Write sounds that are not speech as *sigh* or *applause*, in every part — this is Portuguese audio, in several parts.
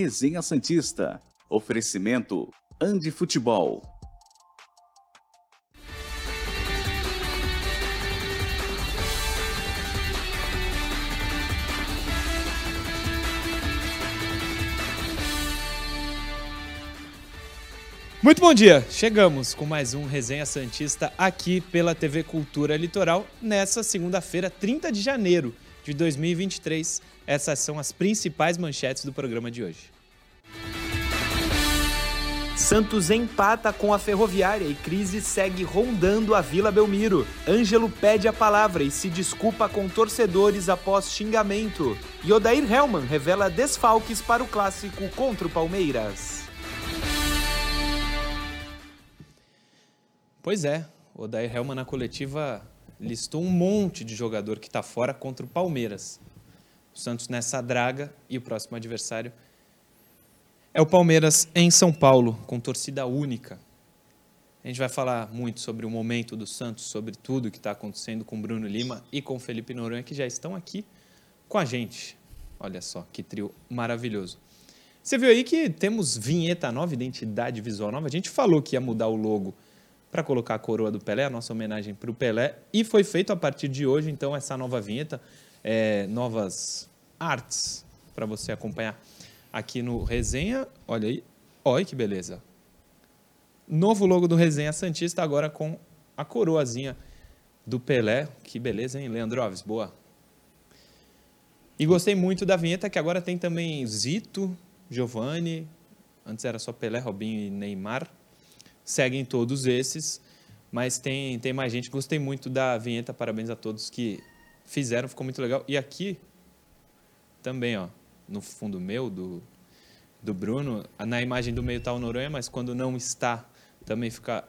Resenha Santista. Oferecimento Andi Futebol. Muito bom dia! Chegamos com mais um Resenha Santista aqui pela TV Cultura Litoral nessa segunda-feira, 30 de janeiro de 2023. Essas são as principais manchetes do programa de hoje. Santos empata com a Ferroviária e crise segue rondando a Vila Belmiro. Ângelo pede a palavra e se desculpa com torcedores após xingamento. E Odair Hellman revela desfalques para o clássico contra o Palmeiras. Pois é, Odair Helman na coletiva listou um monte de jogador que está fora contra o Palmeiras. O Santos nessa draga e o próximo adversário é o Palmeiras em São Paulo, com torcida única. A gente vai falar muito sobre o momento do Santos, sobre tudo que está acontecendo com Bruno Lima e com Felipe Noronha, que já estão aqui com a gente. Olha só, que trio maravilhoso. Você viu aí que temos vinheta nova, identidade visual nova. A gente falou que ia mudar o logo para colocar a coroa do Pelé, a nossa homenagem para o Pelé. E foi feito a partir de hoje, então, essa nova vinheta, é, novas artes para você acompanhar aqui no Resenha. Olha aí, olha que beleza. Novo logo do Resenha Santista, agora com a coroazinha do Pelé. Que beleza, hein, Leandro Alves? Boa. E gostei muito da vinheta, que agora tem também Zito, Giovanni, antes era só Pelé, Robinho e Neymar seguem todos esses, mas tem, tem mais gente. Gostei muito da vinheta, parabéns a todos que fizeram, ficou muito legal. E aqui também, ó, no fundo meu, do, do Bruno, na imagem do meio está o Noronha, mas quando não está, também fica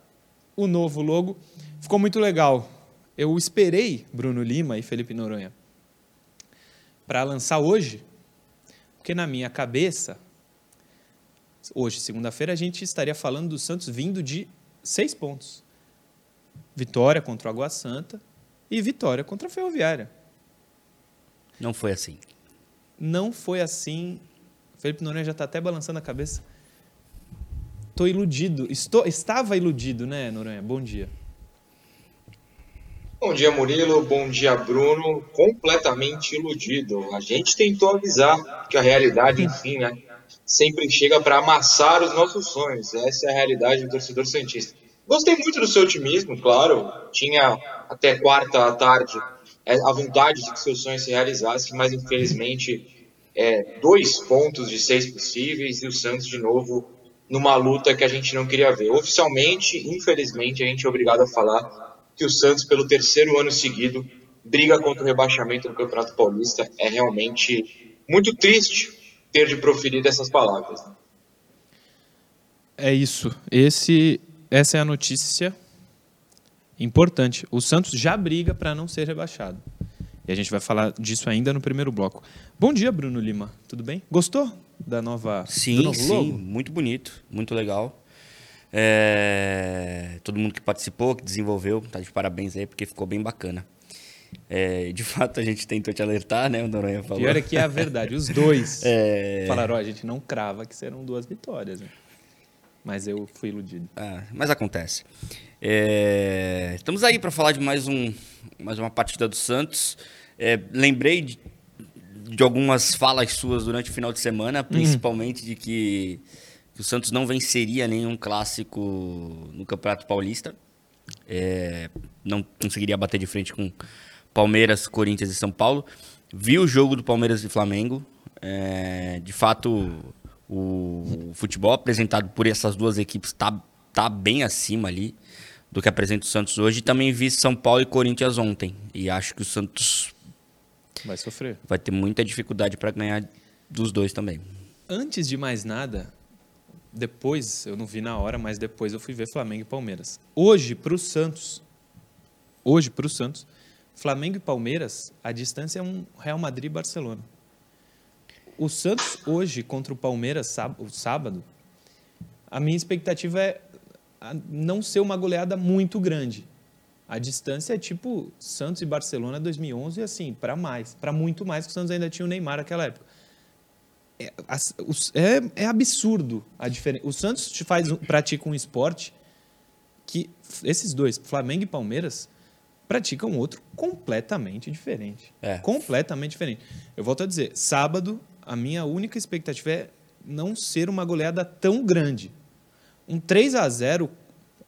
o novo logo. Ficou muito legal. Eu esperei Bruno Lima e Felipe Noronha para lançar hoje, porque na minha cabeça hoje, segunda-feira, a gente estaria falando do Santos vindo de seis pontos. Vitória contra o Água Santa e vitória contra a Ferroviária. Não foi assim. Não foi assim. Felipe Noronha já está até balançando a cabeça. Estou iludido. Estou, estava iludido, né, Noronha? Bom dia. Bom dia, Murilo. Bom dia, Bruno. Completamente iludido. A gente tentou avisar que a realidade, enfim, né? Sempre chega para amassar os nossos sonhos. Essa é a realidade do torcedor santista. Gostei muito do seu otimismo, claro. Tinha até quarta à tarde é, a vontade de que seus sonhos se realizassem, mas infelizmente é, dois pontos de seis possíveis e o Santos de novo numa luta que a gente não queria ver. Oficialmente, infelizmente, a gente é obrigado a falar que o Santos, pelo terceiro ano seguido, briga contra o rebaixamento no Campeonato Paulista. É realmente muito triste ter de proferir essas palavras. É isso. Esse, essa é a notícia importante. O Santos já briga para não ser rebaixado. E a gente vai falar disso ainda no primeiro bloco. Bom dia, Bruno Lima. Tudo bem? Gostou da nova Sim, do sim, logo? muito bonito, muito legal. É... Todo mundo que participou, que desenvolveu, tá de parabéns aí, porque ficou bem bacana. É, de *laughs* fato, a gente tentou te alertar, né? O Noronha falou. Pior é que é a verdade. Os dois *laughs* é... falaram: oh, a gente não crava que serão duas vitórias. Né? Mas eu fui iludido. Ah, mas acontece. É... Estamos aí para falar de mais, um, mais uma partida do Santos. É, lembrei de, de, algumas falas suas durante o final de semana, principalmente de que, que, o Santos não venceria nenhum clássico no Campeonato Paulista. É, não conseguiria bater de frente com Palmeiras, Corinthians e São Paulo. Vi o jogo do Palmeiras e Flamengo. É, de fato, o futebol apresentado por essas duas equipes está tá bem acima ali do que apresenta o Santos hoje. Também vi São Paulo e Corinthians ontem. E acho que o Santos vai sofrer. Vai ter muita dificuldade para ganhar dos dois também. Antes de mais nada, depois, eu não vi na hora, mas depois eu fui ver Flamengo e Palmeiras. Hoje, para o Santos, hoje, para o Santos, Flamengo e Palmeiras, a distância é um Real Madrid e Barcelona. O Santos hoje contra o Palmeiras, sábado, a minha expectativa é não ser uma goleada muito grande. A distância é tipo Santos e Barcelona 2011 assim, para mais, para muito mais, que o Santos ainda tinha o Neymar naquela época. é, é, é absurdo a diferença. O Santos faz, pratica um esporte que esses dois, Flamengo e Palmeiras, praticam outro completamente diferente. É. Completamente diferente. Eu volto a dizer, sábado, a minha única expectativa é não ser uma goleada tão grande. Um 3 a 0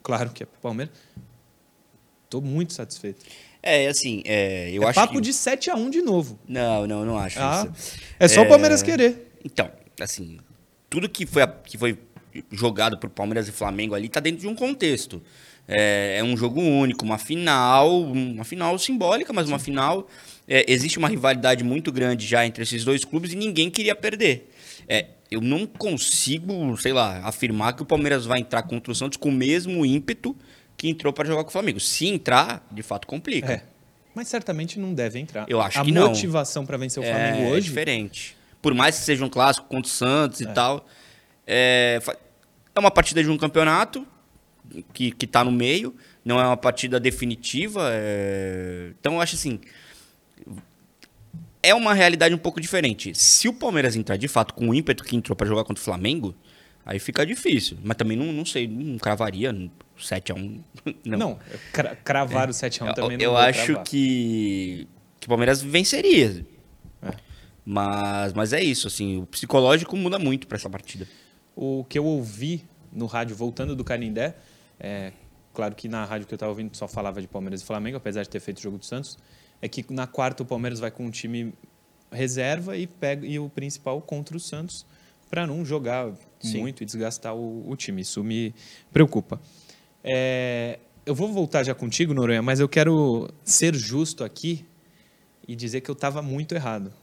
claro que é pro Palmeiras. Tô muito satisfeito. É, assim, é, eu é acho papo que... de 7 a 1 de novo. Não, não, não acho Ah, isso. é só o Palmeiras querer. Então, assim, tudo que foi, que foi jogado por Palmeiras e Flamengo ali tá dentro de um contexto. É, é um jogo único, uma final, uma final simbólica, mas uma final. É, existe uma rivalidade muito grande já entre esses dois clubes e ninguém queria perder. É, eu não consigo, sei lá, afirmar que o Palmeiras vai entrar contra o Santos com o mesmo ímpeto que entrou para jogar com o Flamengo. Se entrar, de fato complica. É. Mas certamente não deve entrar. Eu acho a que não. motivação para vencer o É, Flamengo é hoje. diferente. Por mais que seja um clássico contra o Santos e tal, é, é uma partida de um campeonato que, que tá no meio, não é uma partida definitiva. é- Então eu acho assim. É uma realidade um pouco diferente. Se o Palmeiras entrar de fato com o ímpeto que entrou pra jogar contra o Flamengo, aí fica difícil. Mas também não, não sei, não cravaria 7x1. *laughs* Não. Não, cra- cravar o 7x1 Eu- também não eu acho cravar. que, que o Palmeiras venceria. É. Mas, mas é isso, assim, o psicológico muda muito pra essa partida. O que eu ouvi no rádio, voltando do Canindé, é, claro que na rádio que eu estava ouvindo só falava de Palmeiras e Flamengo, apesar de ter feito o jogo do Santos, é que na quarta o Palmeiras vai com um time reserva e pega e o principal contra o Santos para não jogar Sim. muito e desgastar o, o time. Isso me preocupa. É, eu vou voltar já contigo, Noronha, mas eu quero ser justo aqui e dizer que eu estava muito errado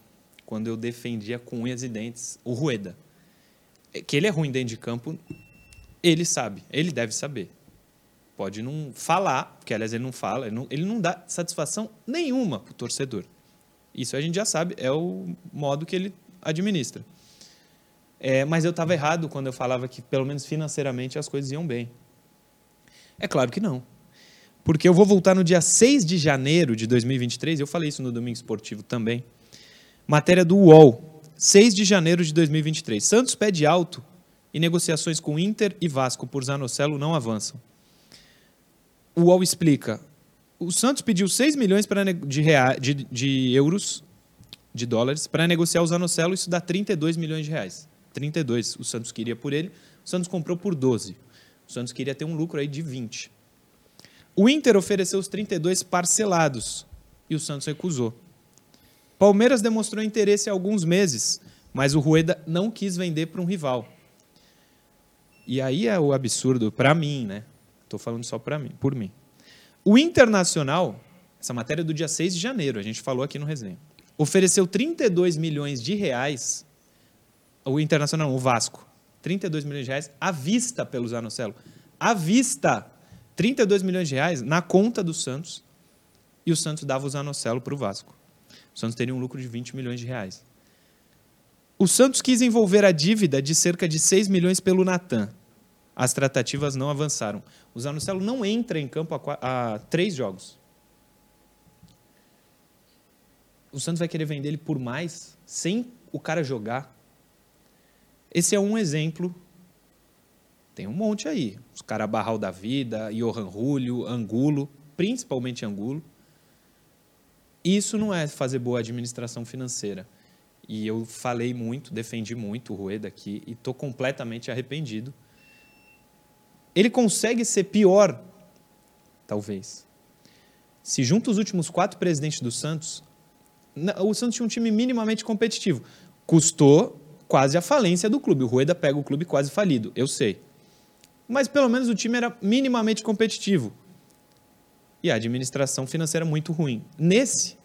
quando eu defendia com unhas e dentes o Rueda. É Que ele é ruim dentro de campo, ele sabe, ele deve saber. Pode não falar, porque aliás ele não fala, ele não, ele não dá satisfação nenhuma para o torcedor. Isso a gente já sabe, é o modo que ele administra. É, mas eu estava errado quando eu falava que, pelo menos financeiramente, as coisas iam bem. É claro que não. Porque eu vou voltar no dia 6 de janeiro de 2023, eu falei isso no Domingo Esportivo também. Matéria do UOL, 6 de janeiro de 2023. Santos pede alto e negociações com Inter e Vasco por Zanocelo não avançam. O UOL explica. O Santos pediu 6 milhões de, rea- de, de euros, de dólares, para negociar o Zanocelo, isso dá 32 milhões de reais. 32 o Santos queria por ele, o Santos comprou por 12. O Santos queria ter um lucro aí de 20. O Inter ofereceu os 32 parcelados e o Santos recusou. Palmeiras demonstrou interesse há alguns meses, mas o Rueda não quis vender para um rival. E aí é o absurdo para mim, né? Estou falando só para mim, por mim. O Internacional, essa matéria é do dia 6 de janeiro, a gente falou aqui no resenha, ofereceu 32 milhões de reais, o Internacional, o Vasco, 32 milhões de reais à vista pelo Zanocelo. À vista! 32 milhões de reais na conta do Santos e o Santos dava o Zanocelo para o Vasco. O Santos teria um lucro de 20 milhões de reais. O Santos quis envolver a dívida de cerca de 6 milhões pelo Natan. As tratativas não avançaram. O Zanocelo não entra em campo há, três jogos. O Santos vai querer vender ele por mais, sem o cara jogar. Esse é um exemplo. Tem um monte aí. Os caras Barral da Vida, Johan Julio, Angulo, principalmente Angulo. Isso não é fazer boa administração financeira. E eu falei muito, defendi muito o Rueda aqui e estou completamente arrependido. Ele consegue ser pior, talvez. Se junta os últimos quatro presidentes do Santos, o Santos tinha um time minimamente competitivo. Custou quase a falência do clube. O Rueda pega o clube quase falido, eu sei. Mas pelo menos o time era minimamente competitivo. E a administração financeira muito ruim. Nesse,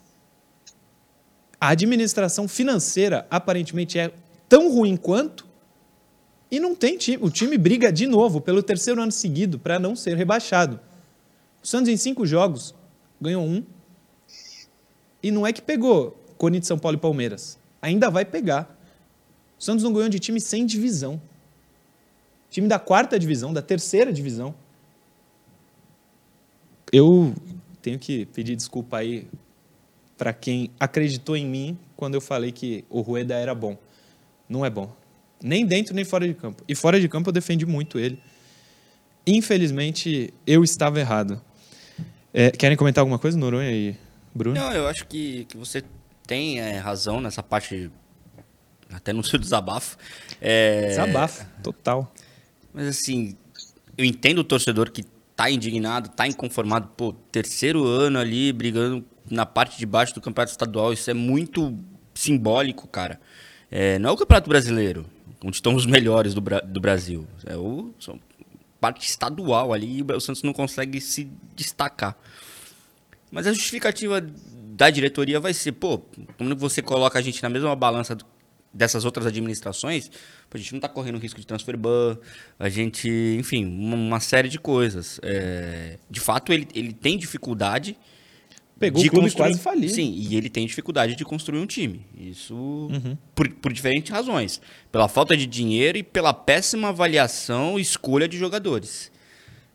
a administração financeira aparentemente é tão ruim quanto e não tem time. O time briga de novo pelo terceiro ano seguido para não ser rebaixado. O Santos em cinco jogos ganhou um e não é que pegou Corinthians, São Paulo e Palmeiras. Ainda vai pegar. O Santos não ganhou de time sem divisão. Time da quarta divisão, da terceira divisão. Eu tenho que pedir desculpa aí para quem acreditou em mim quando eu falei que o Rueda era bom. Não é bom. Nem dentro nem fora de campo. E fora de campo eu defendi muito ele. Infelizmente, eu estava errado. É, querem comentar alguma coisa, Noronha e Bruno? Não, eu acho que, que você tem é, razão nessa parte, até no seu desabafo. É, Desabafo, total. Mas assim, eu entendo o torcedor que tá indignado, tá inconformado. Pô, terceiro ano ali brigando na parte de baixo do campeonato estadual, isso é muito simbólico, cara. É, não é o campeonato brasileiro, onde estão os melhores do, Bra do Brasil. É o são parte estadual ali e o Santos não consegue se destacar. Mas a justificativa da diretoria vai ser, pô, quando você coloca a gente na mesma balança dessas outras administrações, a gente não está correndo risco de transfer ban, a gente, enfim, uma, uma série de coisas. É, de fato, ele, ele tem dificuldade Pegou de o clube quase falir. Sim, e ele tem dificuldade de construir um time. Isso por, por diferentes razões. Pela falta de dinheiro e pela péssima avaliação e escolha de jogadores.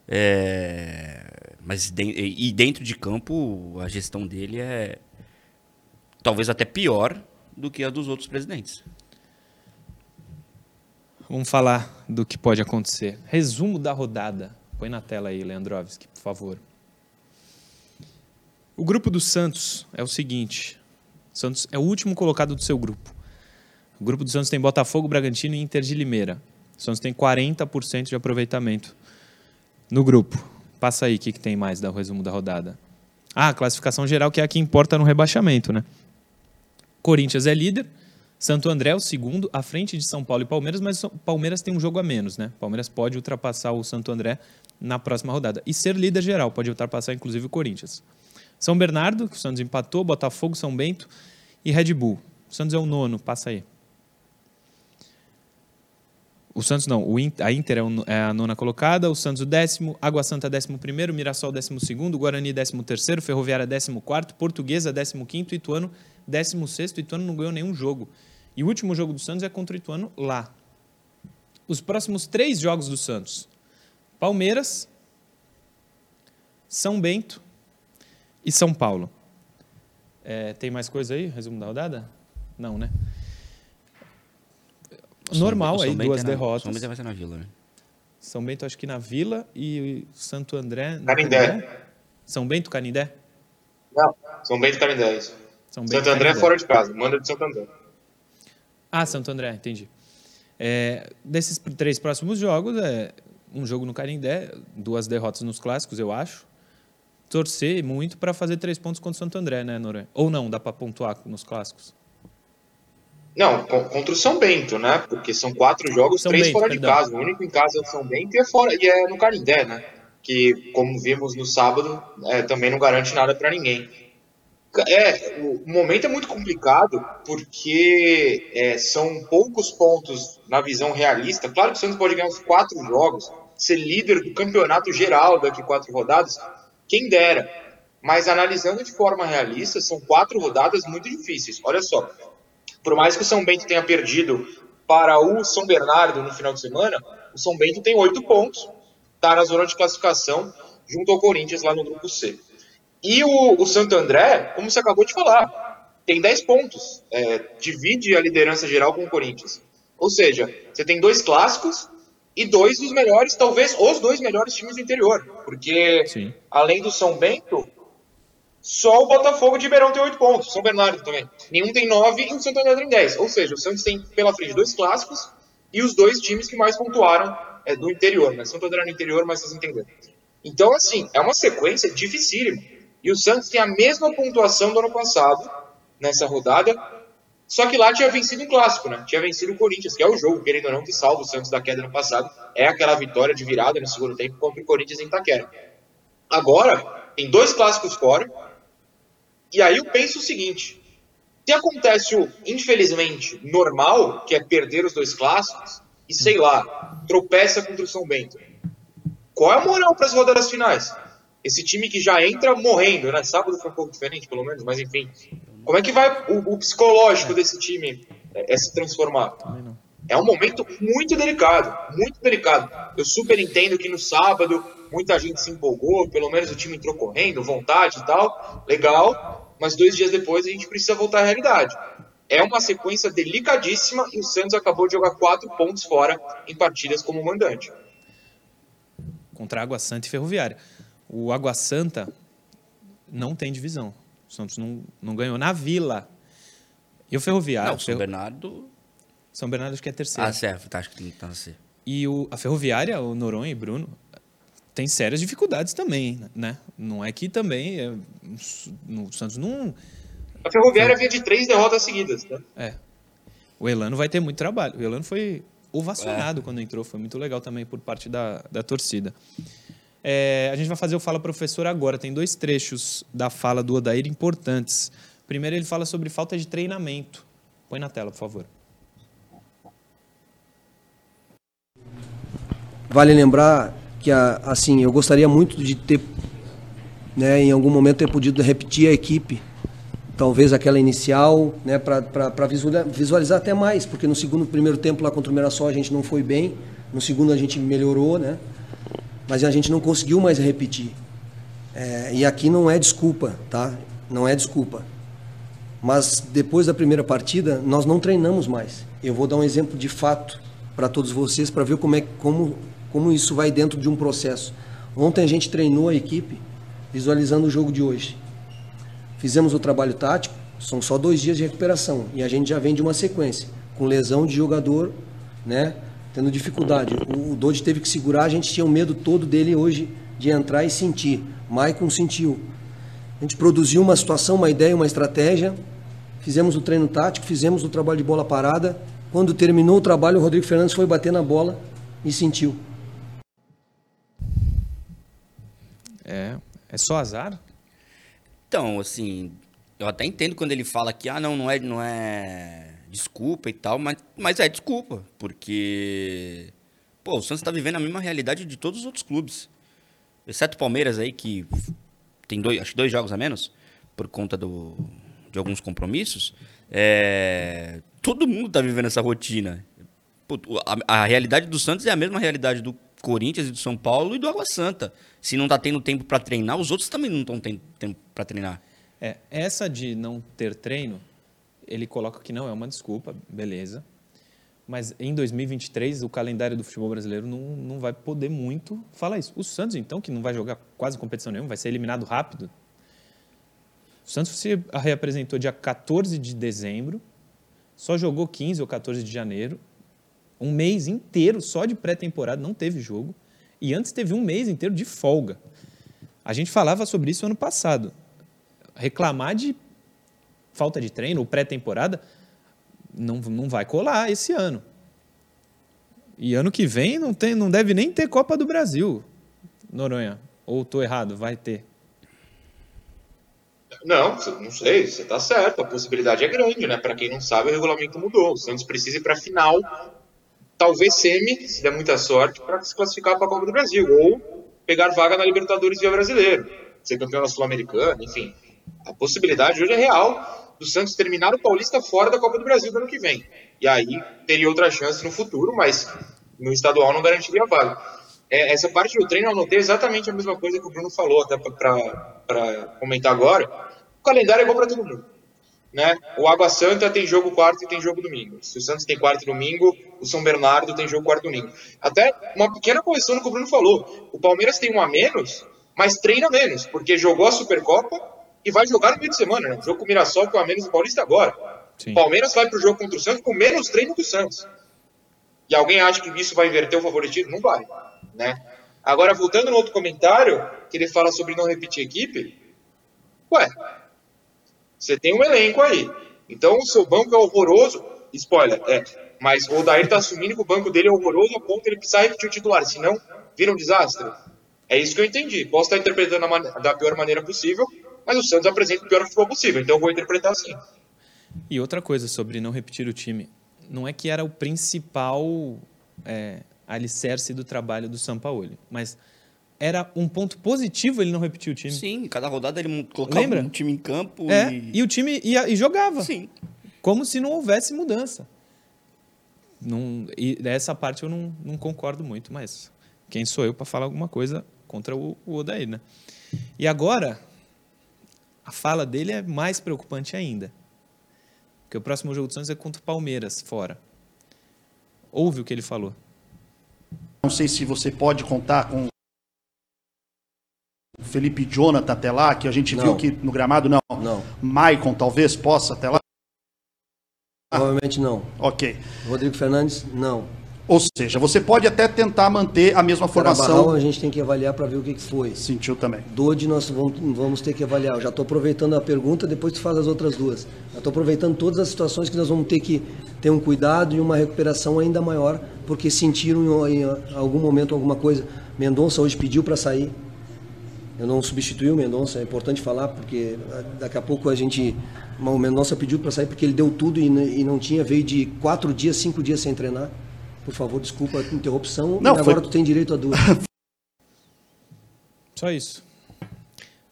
É, mas de, e dentro de campo, a gestão dele é talvez até pior do que a dos outros presidentes. Vamos falar do que pode acontecer. Resumo da rodada. Põe na tela aí, Leandrovski, por favor. O grupo do Santos é o seguinte: o Santos é o último colocado do seu grupo. O grupo do Santos tem Botafogo, Bragantino e Inter de Limeira. O Santos tem 40% de aproveitamento no grupo. Passa aí o que, que tem mais do resumo da rodada. Ah, a classificação geral, que é a que importa no rebaixamento, né? Corinthians é líder, Santo André é o segundo, à frente de São Paulo e Palmeiras, mas Palmeiras tem um jogo a menos, né? Palmeiras pode ultrapassar o Santo André na próxima rodada. E ser líder geral, pode ultrapassar inclusive o Corinthians. São Bernardo, que o Santos empatou, Botafogo, São Bento e Red Bull. O Santos é o nono, passa aí. O Santos não, o Inter, a Inter é, é, a nona colocada, o Santos o décimo, Água Santa décimo primeiro, Mirassol décimo segundo, Guarani décimo terceiro, Ferroviária décimo quarto, Portuguesa décimo quinto, Ituano décimo sexto. Ituano não ganhou nenhum jogo. E o último jogo do Santos é contra o Ituano lá. Os próximos três jogos do Santos: Palmeiras, São Bento e São Paulo. É, tem mais coisa aí? Resumo da rodada? Não, né? Normal São aí, Bento duas é na- derrotas. São Bento vai ser na Vila, né? São Bento, acho que na Vila e Santo André. no Canindé. São Bento, Canindé? Não, São Bento e Canindé, isso. São Bento, Santo André é Canindé. fora de casa, manda de Santo André. Ah, Santo André, entendi. É, desses três próximos jogos, é um jogo no Canindé, duas derrotas nos clássicos, eu acho. Torcer muito para fazer três pontos contra o Santo André, né, Noronha? Ou não, dá para pontuar nos clássicos. Não, co- contra o São Bento, né? Porque são quatro jogos, São três Bento, fora perdão. de casa. O único em casa é o São Bento e é, fora, e é no Carindé, né? Que, como vimos no sábado, é, também não garante nada para ninguém. É, o momento é muito complicado porque é, são poucos pontos na visão realista. Claro que o Santos pode ganhar uns quatro jogos, ser líder do campeonato geral daqui quatro rodadas, quem dera. Mas analisando de forma realista, são quatro rodadas muito difíceis. Olha só, por mais que o São Bento tenha perdido para o São Bernardo no final de semana, o São Bento tem oito pontos, está na zona de classificação, junto ao Corinthians lá no grupo C. E o, o Santo André, como você acabou de falar, tem 10 pontos, é, divide a liderança geral com o Corinthians. Ou seja, você tem dois clássicos e dois dos melhores, talvez os dois melhores times do interior, porque Sim. além do São Bento, só o Botafogo de Ribeirão tem 8 pontos, São Bernardo também. Nenhum tem 9 e o Santo André tem 10. Ou seja, o Santos tem pela frente dois clássicos e os dois times que mais pontuaram é, do interior, né? Santo André no interior, mas vocês entenderam. Então, assim, é uma sequência dificílima. E o Santos tem a mesma pontuação do ano passado, nessa rodada, só que lá tinha vencido um clássico, né? Tinha vencido o Corinthians, que é o jogo, querendo ou não, que salva o Santos da queda no passado. É aquela vitória de virada no segundo tempo contra o Corinthians em Itaquera. Agora, tem dois clássicos fora. E aí eu penso o seguinte: se acontece o, infelizmente, normal, que é perder os dois clássicos, e sei lá, tropeça contra o São Bento, qual é a moral para as rodadas finais? Esse time que já entra morrendo, né? Sábado foi um pouco diferente, pelo menos, mas enfim. Como é que vai o, o psicológico desse time é, é se transformar? É um momento muito delicado, muito delicado. Eu super entendo que no sábado muita gente se empolgou, pelo menos o time entrou correndo, vontade e tal, legal, mas dois dias depois a gente precisa voltar à realidade. é uma sequência delicadíssima e o Santos acabou de jogar quatro pontos fora em partidas como mandante. Contra Água Santa e Ferroviária. O Água Santa não tem divisão. O Santos não, não ganhou na Vila. E o Ferroviário. Não, São Bernardo. São Bernardo acho que é terceiro. Ah, certo, tá, acho que tá assim. E o, a Ferroviária, o Noronha e Bruno, tem sérias dificuldades também, né? Não é que também. É, no Santos não. A Ferroviária vinha de três derrotas seguidas, né? É. O Elano vai ter muito trabalho. O Elano foi ovacionado é. quando entrou, foi muito legal também por parte da, da torcida. É, a gente vai fazer o Fala Professor agora. Tem dois trechos da fala do Odair importantes. Primeiro, ele fala sobre falta de treinamento. Põe na tela, por favor. Vale lembrar que, assim, eu gostaria muito de ter, né, em algum momento, ter podido repetir a equipe talvez aquela inicial, né, para visualizar até mais, porque no segundo, primeiro tempo lá contra o Mirassol a gente não foi bem, no segundo a gente melhorou, né, mas a gente não conseguiu mais repetir. É, e aqui não é desculpa, tá? Não é desculpa. Mas depois da primeira partida nós não treinamos mais. Eu vou dar um exemplo de fato para todos vocês para ver como é como como isso vai dentro de um processo. Ontem a gente treinou a equipe visualizando o jogo de hoje. Fizemos o trabalho tático, são só dois dias de recuperação e a gente já vem de uma sequência, com lesão de jogador, né? Tendo dificuldade. O, o Dodge teve que segurar, a gente tinha o medo todo dele hoje de entrar e sentir. Maicon sentiu. A gente produziu uma situação, uma ideia, uma estratégia, fizemos o treino tático, fizemos o trabalho de bola parada. Quando terminou o trabalho, o Rodrigo Fernandes foi bater na bola e sentiu. É, é só azar? Então, assim, eu até entendo quando ele fala que, ah, não, não é, não é desculpa e tal, mas, mas é desculpa, porque, pô, o Santos está vivendo a mesma realidade de todos os outros clubes, exceto o Palmeiras aí, que tem dois, acho dois jogos a menos, por conta do, de alguns compromissos, é, todo mundo está vivendo essa rotina. A, a realidade do Santos é a mesma realidade do Corinthians e do São Paulo e do Água Santa. Se não está tendo tempo para treinar, os outros também não estão tendo tempo para treinar. É, essa de não ter treino, ele coloca que não é uma desculpa, beleza. Mas em 2023, o calendário do futebol brasileiro não, não vai poder muito falar isso. O Santos, então, que não vai jogar quase competição nenhuma, vai ser eliminado rápido. O Santos se reapresentou dia 14 de dezembro, só jogou 15 ou 14 de janeiro, um mês inteiro só de pré-temporada, não teve jogo. E antes teve um mês inteiro de folga. A gente falava sobre isso ano passado. Reclamar de falta de treino ou pré-temporada não, não vai colar esse ano. E ano que vem não, tem, não deve nem ter Copa do Brasil, Noronha. Ou estou errado? Vai ter. Não, não sei, você está certo. A possibilidade é grande, né? Para quem não sabe, o regulamento mudou. O Santos precisa ir para a final talvez semi, se der muita sorte, para se classificar para a Copa do Brasil, ou pegar vaga na Libertadores via brasileiro, ser campeão da Sul-Americana, enfim. A possibilidade hoje é real do Santos terminar o Paulista fora da Copa do Brasil no ano que vem. E aí teria outra chance no futuro, mas no estadual não garantiria vaga. É, essa parte do treino eu anotei exatamente a mesma coisa que o Bruno falou, até para comentar agora. O calendário é igual para todo mundo. Né? O Água Santa tem jogo quarto e tem jogo domingo. Se o Santos tem quarto e domingo, o São Bernardo tem jogo quarto e domingo. Até uma pequena correção no que o Bruno falou. O Palmeiras tem um a menos, mas treina menos, porque jogou a Supercopa e vai jogar no meio de semana. Né? Jogo com o Mirassol com a menos do Paulista agora. O Palmeiras vai para o jogo contra o Santos com menos treino que o Santos. E alguém acha que isso vai inverter o favoritismo? Não vai. Né? Agora, voltando no outro comentário, que ele fala sobre não repetir equipe. Ué, você tem um elenco aí. Então o seu banco é horroroso. Spoiler, é. Mas o Odair está assumindo que o banco dele é horroroso a ponto de ele precisar repetir o titular, senão vira um desastre. É isso que eu entendi. Posso estar interpretando da pior maneira possível, mas o Santos apresenta o pior futebol possível, então eu vou interpretar assim. E outra coisa sobre não repetir o time, não é que era o principal é, alicerce do trabalho do Sampaoli, mas era um ponto positivo ele não repetir o time. Sim, cada rodada ele colocava Lembra? um time em campo. É, e... e o time ia, e jogava. Sim. Como se não houvesse mudança. Não, e dessa parte eu não, não concordo muito, mas quem sou eu para falar alguma coisa contra o, o Odair, né? E agora, a fala dele é mais preocupante ainda. Porque o próximo jogo do Santos é contra o Palmeiras, fora. Ouve o que ele falou. Não sei se você pode contar com o Felipe Jonathan até lá, que a gente Não. viu que no gramado não. Não. Maicon talvez possa até lá. Provavelmente não. Ok. Rodrigo Fernandes, não. Ou seja, você pode até tentar manter a mesma Carabarral formação. a gente tem que avaliar para ver o que, que foi. Sentiu também. Dodi nós vamos, vamos ter que avaliar. Eu já estou aproveitando a pergunta, depois tu faz as outras duas. Já estou aproveitando todas as situações que nós vamos ter que ter um cuidado e uma recuperação ainda maior, porque sentiram em, algum momento alguma coisa. Mendonça hoje pediu para sair. Eu não substituí o Mendonça, é importante falar, porque ah, daqui a pouco a gente. O Mendonça pediu para sair porque ele deu tudo e, e não tinha, veio de quatro dias, cinco dias sem treinar. Por favor, desculpa a interrupção. Não, e agora foi- tu tem direito a duas. *laughs* Só isso.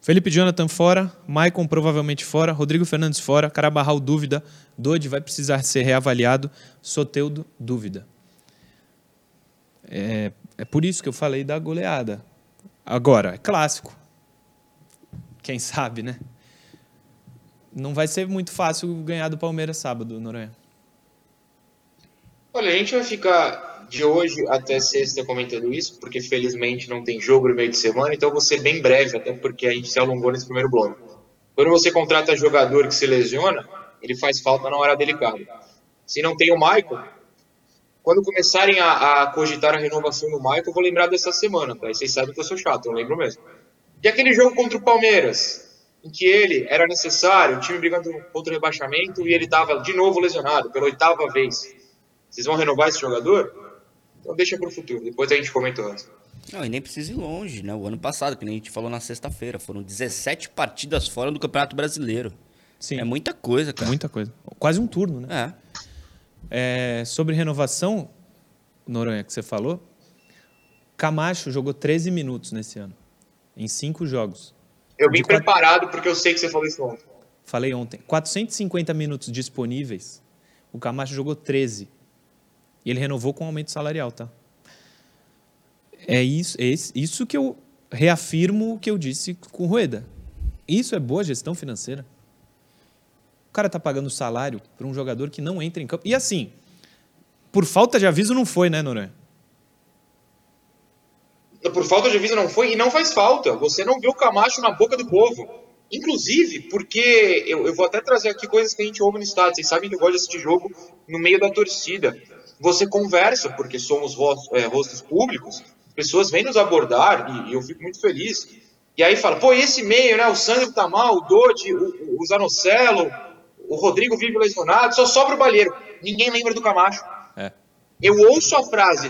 Felipe Jonathan fora, Maicon provavelmente fora, Rodrigo Fernandes fora, Carabarral dúvida, Dodi vai precisar ser reavaliado, Soteudo dúvida. É, é por isso que eu falei da goleada. Agora, é clássico. Quem sabe, né? Não vai ser muito fácil ganhar do Palmeiras sábado, Noronha. Olha, a gente vai ficar de hoje até sexta comentando isso, porque felizmente não tem jogo no meio de semana, então vou ser bem breve, até porque a gente se alongou nesse primeiro bloco. Quando você contrata jogador que se lesiona, ele faz falta na hora delicada. Se não tem o Michael, quando começarem a, a cogitar a renovação do Michael, eu vou lembrar dessa semana, tá? E vocês sabem que eu sou chato, eu lembro mesmo. E aquele jogo contra o Palmeiras, em que ele era necessário, o time brigando contra o rebaixamento e ele estava de novo lesionado, pela oitava vez. Vocês vão renovar esse jogador? Então deixa para o futuro, depois a gente comenta o resto. Não, e nem precisa ir longe, né? O ano passado, que nem a gente falou na sexta-feira, foram 17 partidas fora do Campeonato Brasileiro. Sim, É muita coisa, cara. muita coisa. Quase um turno, né? É. É, sobre renovação, Noronha, que você falou, Camacho jogou 13 minutos nesse ano, em cinco jogos. Eu vim De quatro- preparado porque eu sei que você falou isso ontem. Falei ontem. 450 minutos disponíveis, o Camacho jogou 13. E ele renovou com aumento salarial, tá? É isso, é isso que eu reafirmo o que eu disse com o Rueda. Isso é boa gestão financeira. O cara tá pagando salário para um jogador que não entra em campo. E assim, por falta de aviso não foi, né, Noronha? Por falta de aviso não foi, e não faz falta. Você não vê o Camacho na boca do povo. Inclusive, porque eu, eu vou até trazer aqui coisas que a gente ouve no estado. Vocês sabem que eu gosto de assistir jogo no meio da torcida. Você conversa, porque somos ros- é, rostos públicos, pessoas vêm nos abordar e, eu fico muito feliz. E aí fala, pô, esse meio, né? O Sandro tá mal, o Dodi, o, o Zanocelo, o Rodrigo vive lesionado, só sobra o Balheiro. Ninguém lembra do Camacho. É. Eu ouço a frase,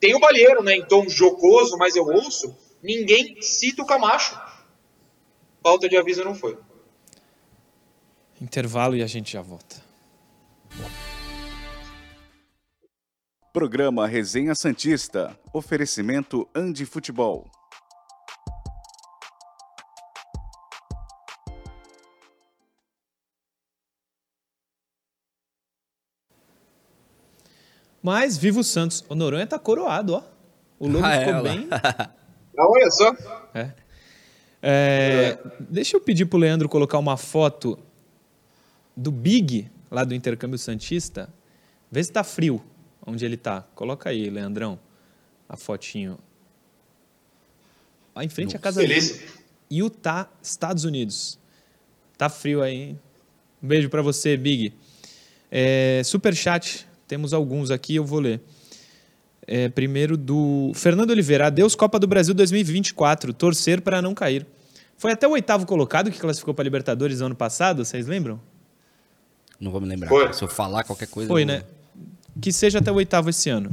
tem o Balheiro, né, em tom jocoso, mas eu ouço, ninguém cita o Camacho. Falta de aviso não foi. Intervalo e a gente já volta. Programa Resenha Santista. Oferecimento Andi Futebol. Mas viva o Santos. O Noronha tá coroado, ó. O logo Ah, ficou é, bem. *laughs* Ah, olha só. É. É, deixa eu pedir pro Leandro colocar uma foto do Big, lá do Intercâmbio Santista. Vê se tá frio onde ele tá. Coloca aí, Leandrão, a fotinho. Ó, em frente à casa Beleza. dele. Utah, Estados Unidos. Tá frio aí, hein? Um beijo pra você, Big. É, Superchat, temos alguns aqui, eu vou ler. É, primeiro do Fernando Oliveira. Adeus Copa do Brasil 2024. Torcer para não cair. Foi até o oitavo colocado que classificou para Libertadores ano passado, vocês lembram? Não vou me lembrar. Foi. Se eu falar qualquer coisa. Foi, eu- né? Que seja até o oitavo esse ano.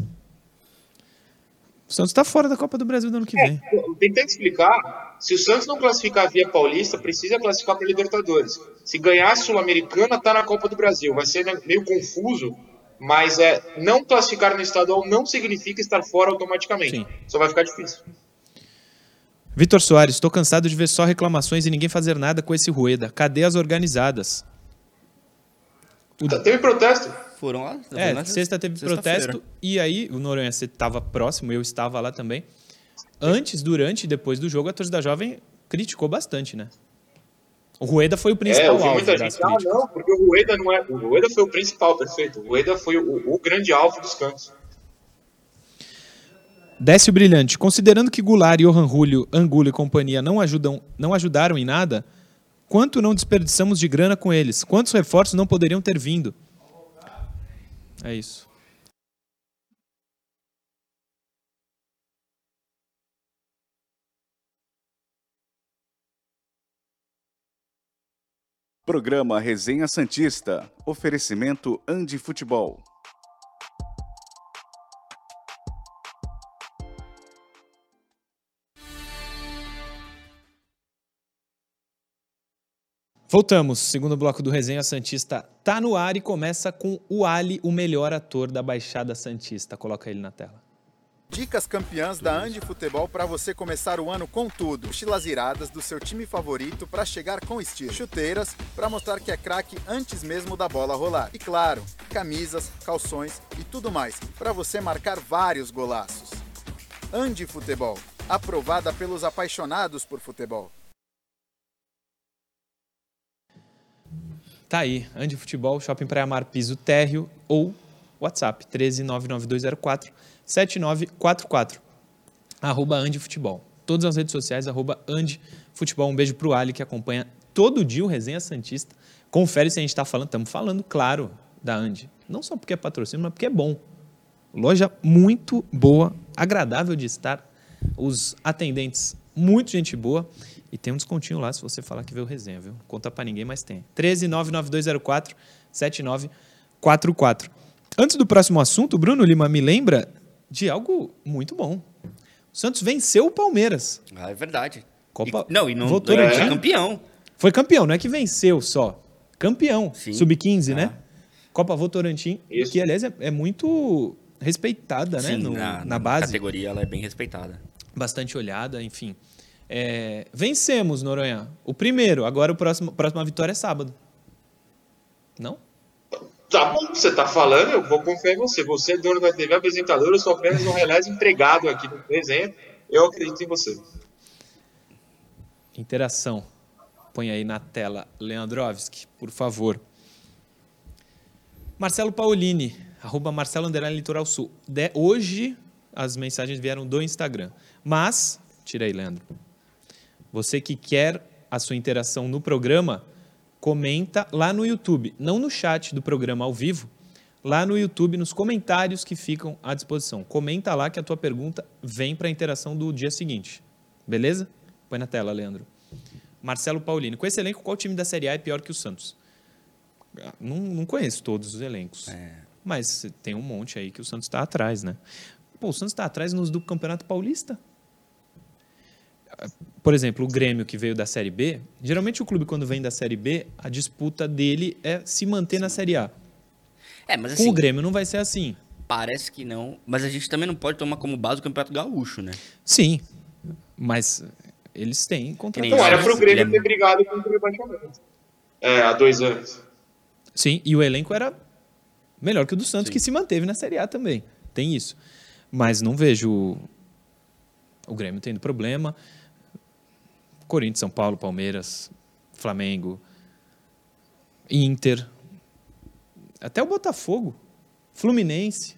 O Santos está fora da Copa do Brasil do ano que vem. Tentando explicar, se o Santos não classificar via Paulista, precisa classificar para Libertadores. Se ganhar a Sul-Americana, tá na Copa do Brasil. Vai ser meio confuso, mas é não classificar no estadual não significa estar fora automaticamente. Sim. Só vai ficar difícil. Vitor Soares, estou cansado de ver só reclamações e ninguém fazer nada com esse Rueda. Cadê as organizadas? Teve protesto. Foram lá. É, na sexta teve sexta-feira. protesto e aí o Noronha você estava próximo, eu estava lá também. Antes, durante e depois do jogo, a torcida jovem criticou bastante, né? O Rueda foi o É, principal eu vi alvo muita das gente, ah, não, porque o Rueda não é. O Rueda foi o principal, perfeito. O Rueda foi o, o grande alvo dos cantos. Décio Brilhante, considerando que Goulart, Johan Julio, Angulo e companhia não, ajudam, não ajudaram em nada, quanto não desperdiçamos de grana com eles? Quantos reforços não poderiam ter vindo? É isso. Programa Resenha Santista. Oferecimento Andi Futebol. Voltamos. Segundo bloco do Resenha Santista tá no ar e começa com o Ali, o melhor ator da Baixada Santista. Coloca ele na tela. Dicas campeãs da Andi Futebol para você começar o ano com tudo. Mochilas iradas do seu time favorito para chegar com estilo. Chuteiras para mostrar que é craque antes mesmo da bola rolar. E claro, camisas, calções e tudo mais para você marcar vários golaços. Andi Futebol, aprovada pelos apaixonados por futebol. Tá aí, Andi Futebol, Shopping Praia Mar, piso térreo ou WhatsApp 1399204 7944. Arroba Andi Futebol. Todas as redes sociais, arroba Futebol. Um beijo pro Ali que acompanha todo dia o Resenha Santista. Confere se a gente está falando, estamos falando, claro, da Andi. Não só porque é patrocínio, mas porque é bom. Loja muito boa, agradável de estar. Os atendentes, muito gente boa. E tem um descontinho lá se você falar que veio resenha, viu? Conta pra ninguém, mas tem. 13 99204 7944. Antes do próximo assunto, o Bruno Lima me lembra de algo muito bom. O Santos venceu o Palmeiras. Ah, é verdade. Copa- E- não, e não Voltou é, né? campeão. Foi campeão, não é que venceu só. Campeão. Sim. Sub-15, né? Ah. Copa Votorantim, Isso. que aliás é, é muito respeitada, né? Sim, No- na, na base. categoria ela é bem respeitada. bastante olhada, enfim. É, vencemos, Noronha. O primeiro, agora o próximo, a próxima vitória é sábado. Não? Tá bom, você tá falando, eu vou confiar em você. Você é dono da TV apresentador, eu sou apenas um relés empregado aqui no desenho. Eu acredito em você. Interação. Põe aí na tela, Leandrovski, por favor. Marcelo Paolini, arroba Marcelo Underline Litoral Sul. De- hoje as mensagens vieram do Instagram. Mas, tira aí, Leandro. Você que quer a sua interação no programa, comenta lá no YouTube, não no chat do programa ao vivo, lá no YouTube, nos comentários que ficam à disposição. Comenta lá que a tua pergunta vem para a interação do dia seguinte. Beleza? Põe na tela, Leandro. Marcelo Paulino. Com esse elenco, qual time da Série A é pior que o Santos? Ah, Não, não conheço todos os elencos. Mas tem um monte aí que o Santos está atrás, né? Pô, o Santos está atrás nos do Campeonato Paulista. Por exemplo, o Grêmio que veio da Série B, geralmente o clube quando vem da Série B, a disputa dele é se manter na Série A. É, mas Com assim, o Grêmio não vai ser assim. parece que não. Mas a gente também não pode tomar como base o Campeonato Gaúcho, né? Sim, mas eles têm nem contratações. Não, era pro Grêmio é- ter brigado contra o rebaixamento. É, há dois anos. Sim, e o elenco era melhor que o do Santos, que se manteve na Série A também. Tem isso. Mas não vejo o Grêmio tendo problema. Corinthians, São Paulo, Palmeiras, Flamengo, Inter, até o Botafogo, Fluminense.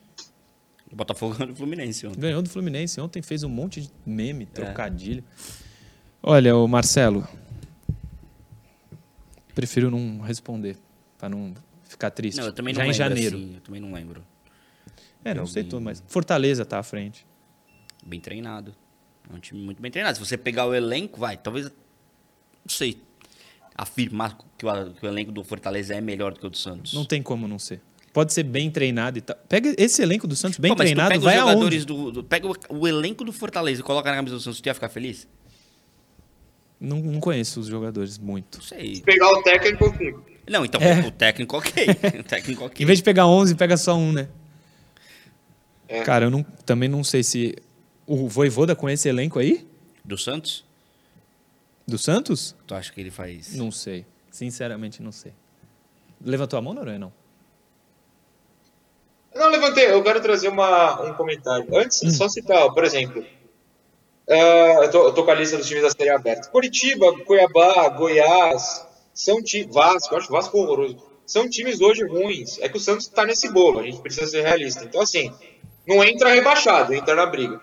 O Botafogo ganhou do Fluminense ontem. Ganhou do Fluminense ontem, fez um monte de meme, trocadilho. Olha, o Marcelo, prefiro não responder, para não ficar triste. Não, eu também não Já em lembro. janeiro. assim, eu também não lembro. É, não sei tudo, mas Fortaleza tá à frente. Bem treinado. É um time muito bem treinado. Se você pegar o elenco, vai, talvez. Não sei. Afirmar que o, que o elenco do Fortaleza é melhor do que o do Santos. Não tem como não ser. Pode ser bem treinado e tal. Pega esse elenco do Santos bem Pô, treinado, pega vai os aonde? jogadores do, do- Pega o, o elenco do Fortaleza e coloca na camisa do Santos, tu ia ficar feliz? Não, não conheço os jogadores muito. Não sei. Pegar o técnico, eu fico. Não, então É. o técnico ok. *laughs* o técnico ok. Em vez de pegar 11, pega só um, né? É. Cara, eu não, também não sei se o Voivoda com esse elenco aí Do Santos? do Santos, Tu acha que ele faz. não sei. Sinceramente, não sei. Levantou a mão, Noronha? Não. Não, levantei. Eu quero trazer uma, um comentário. Antes, Hum. só citar, por exemplo. ah, eu, tô, eu tô com a lista dos times da Série aberta. Curitiba, Cuiabá, Goiás, são times. Vasco, eu acho Vasco horroroso. São times hoje ruins. É que o Santos está nesse bolo, a gente precisa ser realista. Então, assim, não entra rebaixado, entra na briga.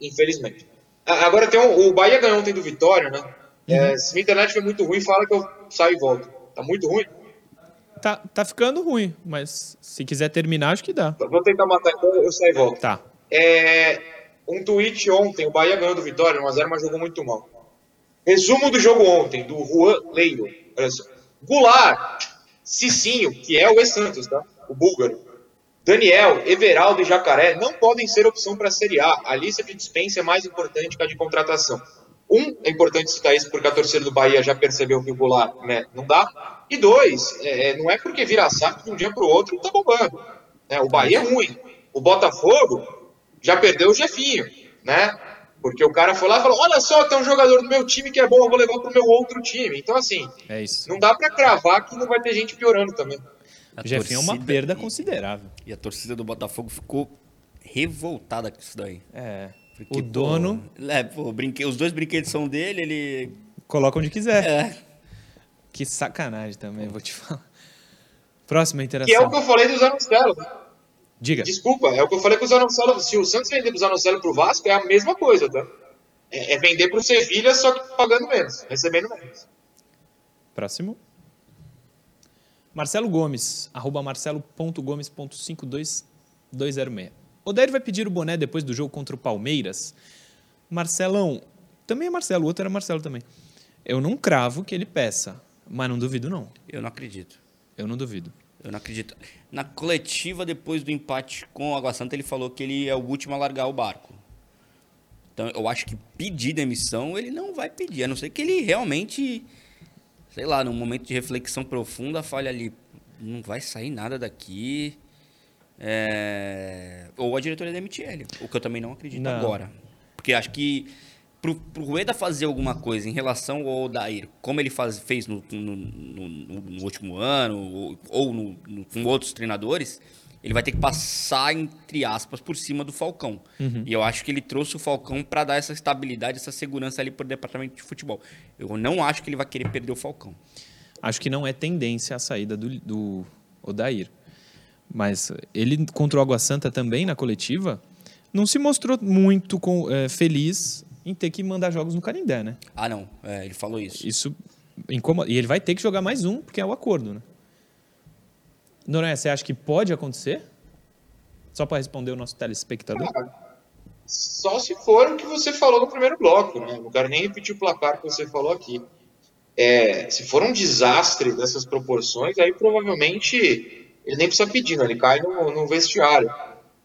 Infelizmente. Agora tem um, o Bahia ganhou ontem do Vitória, né? É, se minha internet foi muito ruim, fala que eu saio e volto. Tá muito ruim? Tá, tá ficando ruim, mas se quiser terminar, acho que dá. Vou tentar matar então, eu saio e volto. Tá. É, um tweet ontem, o Bahia ganhou do Vitória 1x0, mas jogou muito mal. Resumo do jogo ontem, do Juan Leiro. Olha só. Goulart, Cicinho, que é o ex-Santos, tá? O búlgaro. Daniel, Everaldo e Jacaré não podem ser opção para a Série A. A lista de dispensa é mais importante que a de contratação. Um, é importante citar isso porque a torcida do Bahia já percebeu que o Goulart né, não dá. E dois, é, não é porque vira saco de um dia para o outro tá bombando. né? o Bahia é ruim. O Botafogo já perdeu o Jefinho, né? Porque o cara foi lá e falou: Olha só, tem um jogador do meu time que é bom, eu vou levar pro meu outro time. Então, assim, É não dá pra cravar que não vai ter gente piorando também. A O Jefinho é uma torcida- perda considerável. E a torcida do Botafogo ficou revoltada com isso daí. É. Porque, o dono Pô, é, pô, brinque... os dois brinquedos são dele, ele. coloca onde quiser. É. Que sacanagem também, vou te falar. Próxima Que é o interação. que eu falei do Zanocelo. Diga. Desculpa, é o que eu falei com o Zanocelo. Se o Santos vender pro Zanocelo pro Vasco, é a mesma coisa, tá? É, é vender pro Sevilha, só que pagando menos, recebendo menos. Próximo. Marcelo Gomes, arroba marcelo.gomes.52206. Odair vai pedir o boné depois do jogo contra o Palmeiras. Marcelão, também é Marcelo, o outro era Marcelo também. Eu não cravo que ele peça, mas não duvido não. Eu não acredito. Eu não duvido. Eu não acredito. Na coletiva, depois do empate com o Água Santa, ele falou que ele é o último a largar o barco. Então, eu acho que pedir demissão, ele não vai pedir. A não ser que ele realmente, sei lá, num momento de reflexão profunda, fale ali, não vai sair nada daqui. É, Ou a diretoria demitir ele. O que eu também não acredito Não. agora. Porque acho que pro, pro Rueda fazer alguma coisa em relação ao Odair, como ele faz, fez no, no- no- no- último ano, ou, ou no- com outros treinadores, ele vai ter que passar, entre aspas, por cima do Falcão. E eu acho que ele trouxe o Falcão para dar essa estabilidade, essa segurança ali pro departamento de futebol. Eu não acho que ele vai querer perder o Falcão. Acho que não é tendência a saída do, do Odair. Mas ele contra o Água Santa também na coletiva não se mostrou muito com- eh, feliz em ter que mandar jogos no Canindé, né? Ah, não. É, ele falou isso. Isso incomoda. E ele vai ter que jogar mais um, porque é o acordo, né? Noronha, você acha que pode acontecer? Só para responder o nosso telespectador? Só se for o que você falou no primeiro bloco, né? Não quero nem repetir o placar que você falou aqui. É, se for um desastre dessas proporções, aí provavelmente ele nem precisa pedir, né? Ele cai no, no vestiário.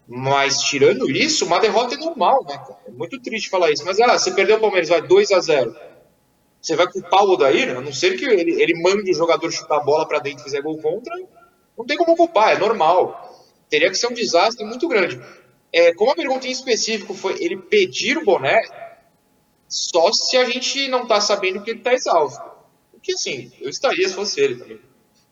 Mas tirando isso, uma derrota é normal, né? É muito triste falar isso. Mas ah, você perdeu o Palmeiras, vai 2 a 0 Você vai culpar o Odair? A não ser que ele, ele mande o jogador chutar a bola para dentro e fizer gol contra, não tem como culpar, é normal. Teria que ser um desastre muito grande. É, como a pergunta em específico foi ele pedir o boné, só se a gente não tá sabendo que ele tá exausto. Porque assim, eu estaria se fosse ele também.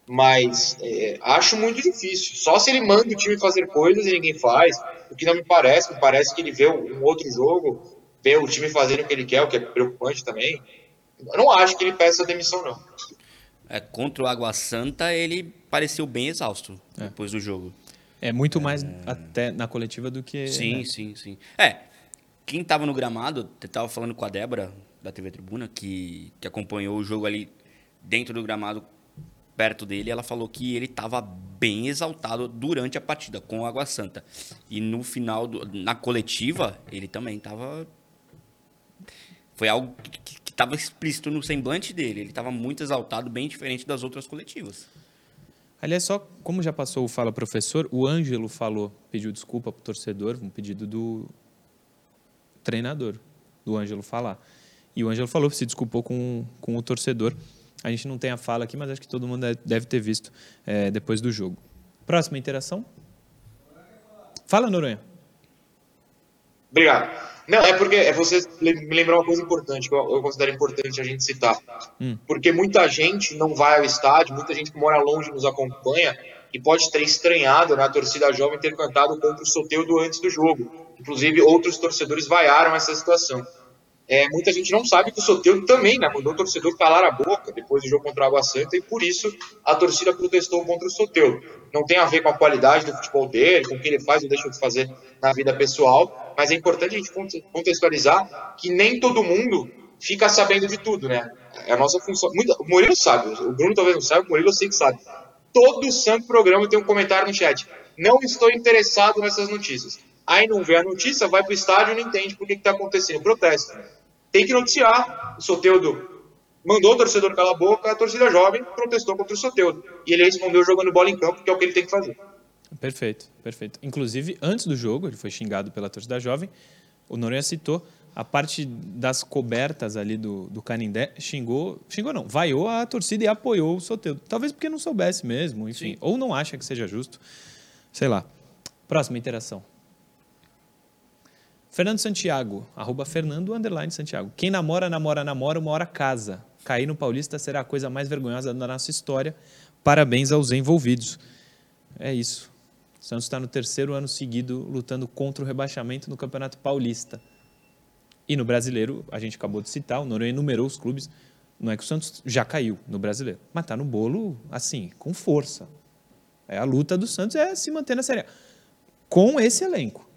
Mas é, acho muito difícil. Só se ele manda o time fazer coisas e ninguém faz, o que não me parece, me parece que ele vê um outro jogo, vê o time fazendo o que ele quer, o que é preocupante também. Eu não acho que ele peça demissão, não. É, contra o Água Santa, ele pareceu bem exausto depois do jogo. É muito mais até na coletiva do que. Sim, né? sim, sim. É, quem tava no gramado, eu tava falando com a Débora, da TV Tribuna, que, que acompanhou o jogo ali dentro do gramado, perto dele, ela falou que ele tava bem exaltado durante a partida com o Água Santa. E no final, do- na coletiva, ele também tava... Foi algo que, que, que tava explícito no semblante dele. Ele tava muito exaltado, bem diferente das outras coletivas. Aliás, só como já passou o Fala Professor, o Ângelo falou, pediu desculpa pro torcedor, um pedido do treinador, do Ângelo falar. E o Ângelo falou, se desculpou com, com o torcedor. A gente não tem a fala aqui, mas acho que todo mundo deve- ter visto eh, depois do jogo. Próxima interação. Fala, Noronha. Obrigado. Não, é porque é você me lembrar uma coisa importante, que eu, eu considero importante a gente citar. Hum. Porque muita gente não vai ao estádio, muita gente que mora longe nos acompanha e pode ter estranhado na torcida jovem ter cantado contra o Soteudo antes do jogo. Inclusive, outros torcedores vaiaram essa situação. é, muita gente não sabe que o Soteldo também né, mandou o torcedor calar a boca depois do jogo contra o Água Santa e por isso a torcida protestou contra o Soteldo. Não tem a ver com a qualidade do futebol dele, com o que ele faz ou deixa de fazer na vida pessoal, mas é importante a gente contextualizar que nem todo mundo fica sabendo de tudo, né? É a nossa função. Muito, o Murilo sabe, o Bruno talvez não saiba, o Murilo eu sei que sabe. Todo santo programa tem um comentário no chat. Não estou interessado nessas notícias. Aí não vê a notícia, vai pro estádio e não entende por que está acontecendo. Protesto tem que noticiar. O Soteudo mandou o torcedor calar a boca, a torcida jovem protestou contra o Soteudo. E ele respondeu jogando bola em campo, que é o que ele tem que fazer. Perfeito, perfeito. Inclusive, antes do jogo, ele foi xingado pela torcida jovem, o Noronha citou a parte das cobertas ali do, do Canindé, xingou, xingou não, vaiou a torcida e apoiou o Soteudo. Talvez porque não soubesse mesmo, enfim, Sim. ou não acha que seja justo, sei lá. Próxima interação. Fernando Santiago, arroba Fernando underline Santiago. Quem namora, namora, namora, uma hora casa. Cair no Paulista será a coisa mais vergonhosa da nossa história. Parabéns aos envolvidos. É isso. O Santos está no terceiro ano seguido lutando contra o rebaixamento no Campeonato Paulista. E no brasileiro, a gente acabou de citar, o Noronha enumerou os clubes. Não é que o Santos já caiu no brasileiro, mas está no bolo, assim, com força. É a luta do Santos é se manter na Série A. Com esse elenco.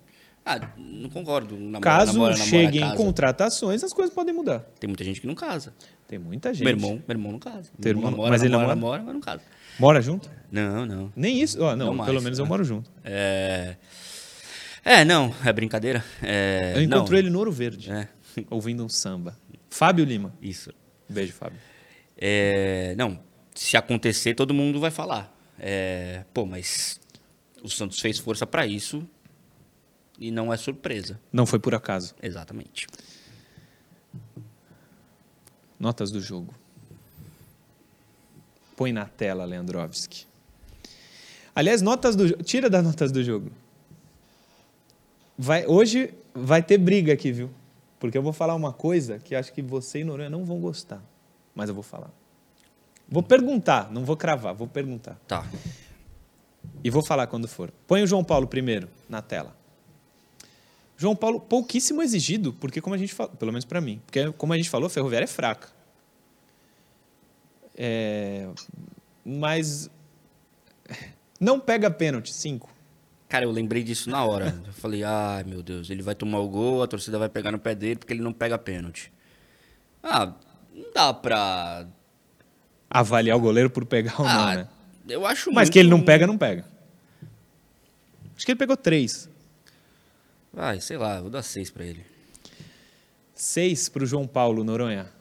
Ah, não concordo. Namora, Caso namora, cheguem namora, contratações, as coisas podem mudar. Tem muita gente que não casa. Tem muita gente. Meu irmão, meu irmão não casa. Meu irmão, namora, mas ele namora, namora, mas não casa. Mora junto? Não, não. Nem isso? Oh, não, não pelo menos eu moro junto. É... É, não, é brincadeira. É... Eu encontrei ele no Ouro Verde, é. *laughs* ouvindo um samba. Fábio Lima. Isso. Beijo, Fábio. É... Não, se acontecer, todo mundo vai falar. É... Pô, mas o Santos fez força para isso e não é surpresa. Não foi por acaso. Exatamente. Notas do jogo. Põe na tela, Leandrovski. Aliás, notas do tira das notas do jogo. Vai, hoje vai ter briga aqui, viu? Porque eu vou falar uma coisa que acho que você e Noronha não vão gostar. Mas eu vou falar. Vou perguntar, não vou cravar, vou perguntar. Tá. E vou falar quando for. Põe o João Paulo primeiro na tela. João Paulo pouquíssimo exigido, porque como a gente falou, pelo menos para mim, porque como a gente falou, a Ferroviária é fraca. É, mas não pega pênalti, cinco. Cara, eu lembrei disso na hora. Eu falei, ai meu Deus, ele vai tomar o gol, a torcida vai pegar no pé dele porque ele não pega pênalti. Ah, não dá pra. Avaliar o goleiro por pegar ou ah, não, né? Eu acho Mas muito... que ele não pega, não pega. Acho que ele pegou três. Vai, sei lá, vou dar seis para ele. Seis para o João Paulo Noronha.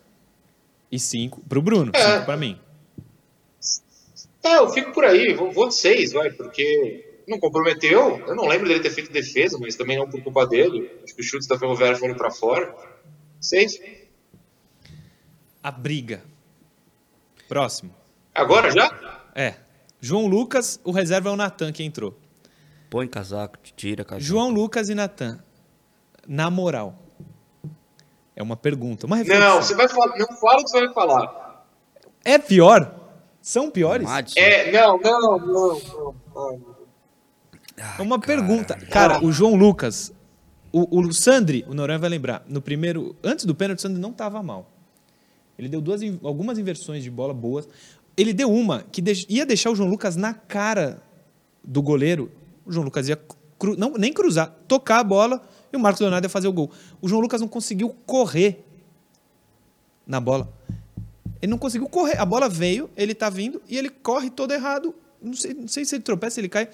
E cinco para o Bruno. É. Cinco para mim. É, eu fico por aí. Vou, vou de seis, vai, porque não comprometeu. Eu não lembro dele ter feito defesa, mas também não por culpa dele. Acho que os chutes da Ferroviária foram para fora. Seis. A briga. Próximo. Agora já? É. João Lucas, o reserva é o Natan que entrou. Põe casaco, tira casaco. João Lucas e Natan, na moral. É uma pergunta, uma reflexão. Não, você vai falar, não fala o que você vai falar. É pior? São piores? Madison. É, não, não, não, não. É uma cara. pergunta. Cara, o João Lucas, o, o Sandri, o Noronha vai lembrar, no primeiro, antes do pênalti, o Sandri não estava mal. Ele deu duas, algumas inversões de bola boas. Ele deu uma que ia deixar o João Lucas na cara do goleiro o João Lucas ia cru, não, nem cruzar, tocar a bola e o Marcos Leonardo ia fazer o gol. O João Lucas não conseguiu correr na bola. Ele não conseguiu correr. A bola veio, ele está vindo e ele corre todo errado. Não sei, não sei se ele tropeça, se ele cai.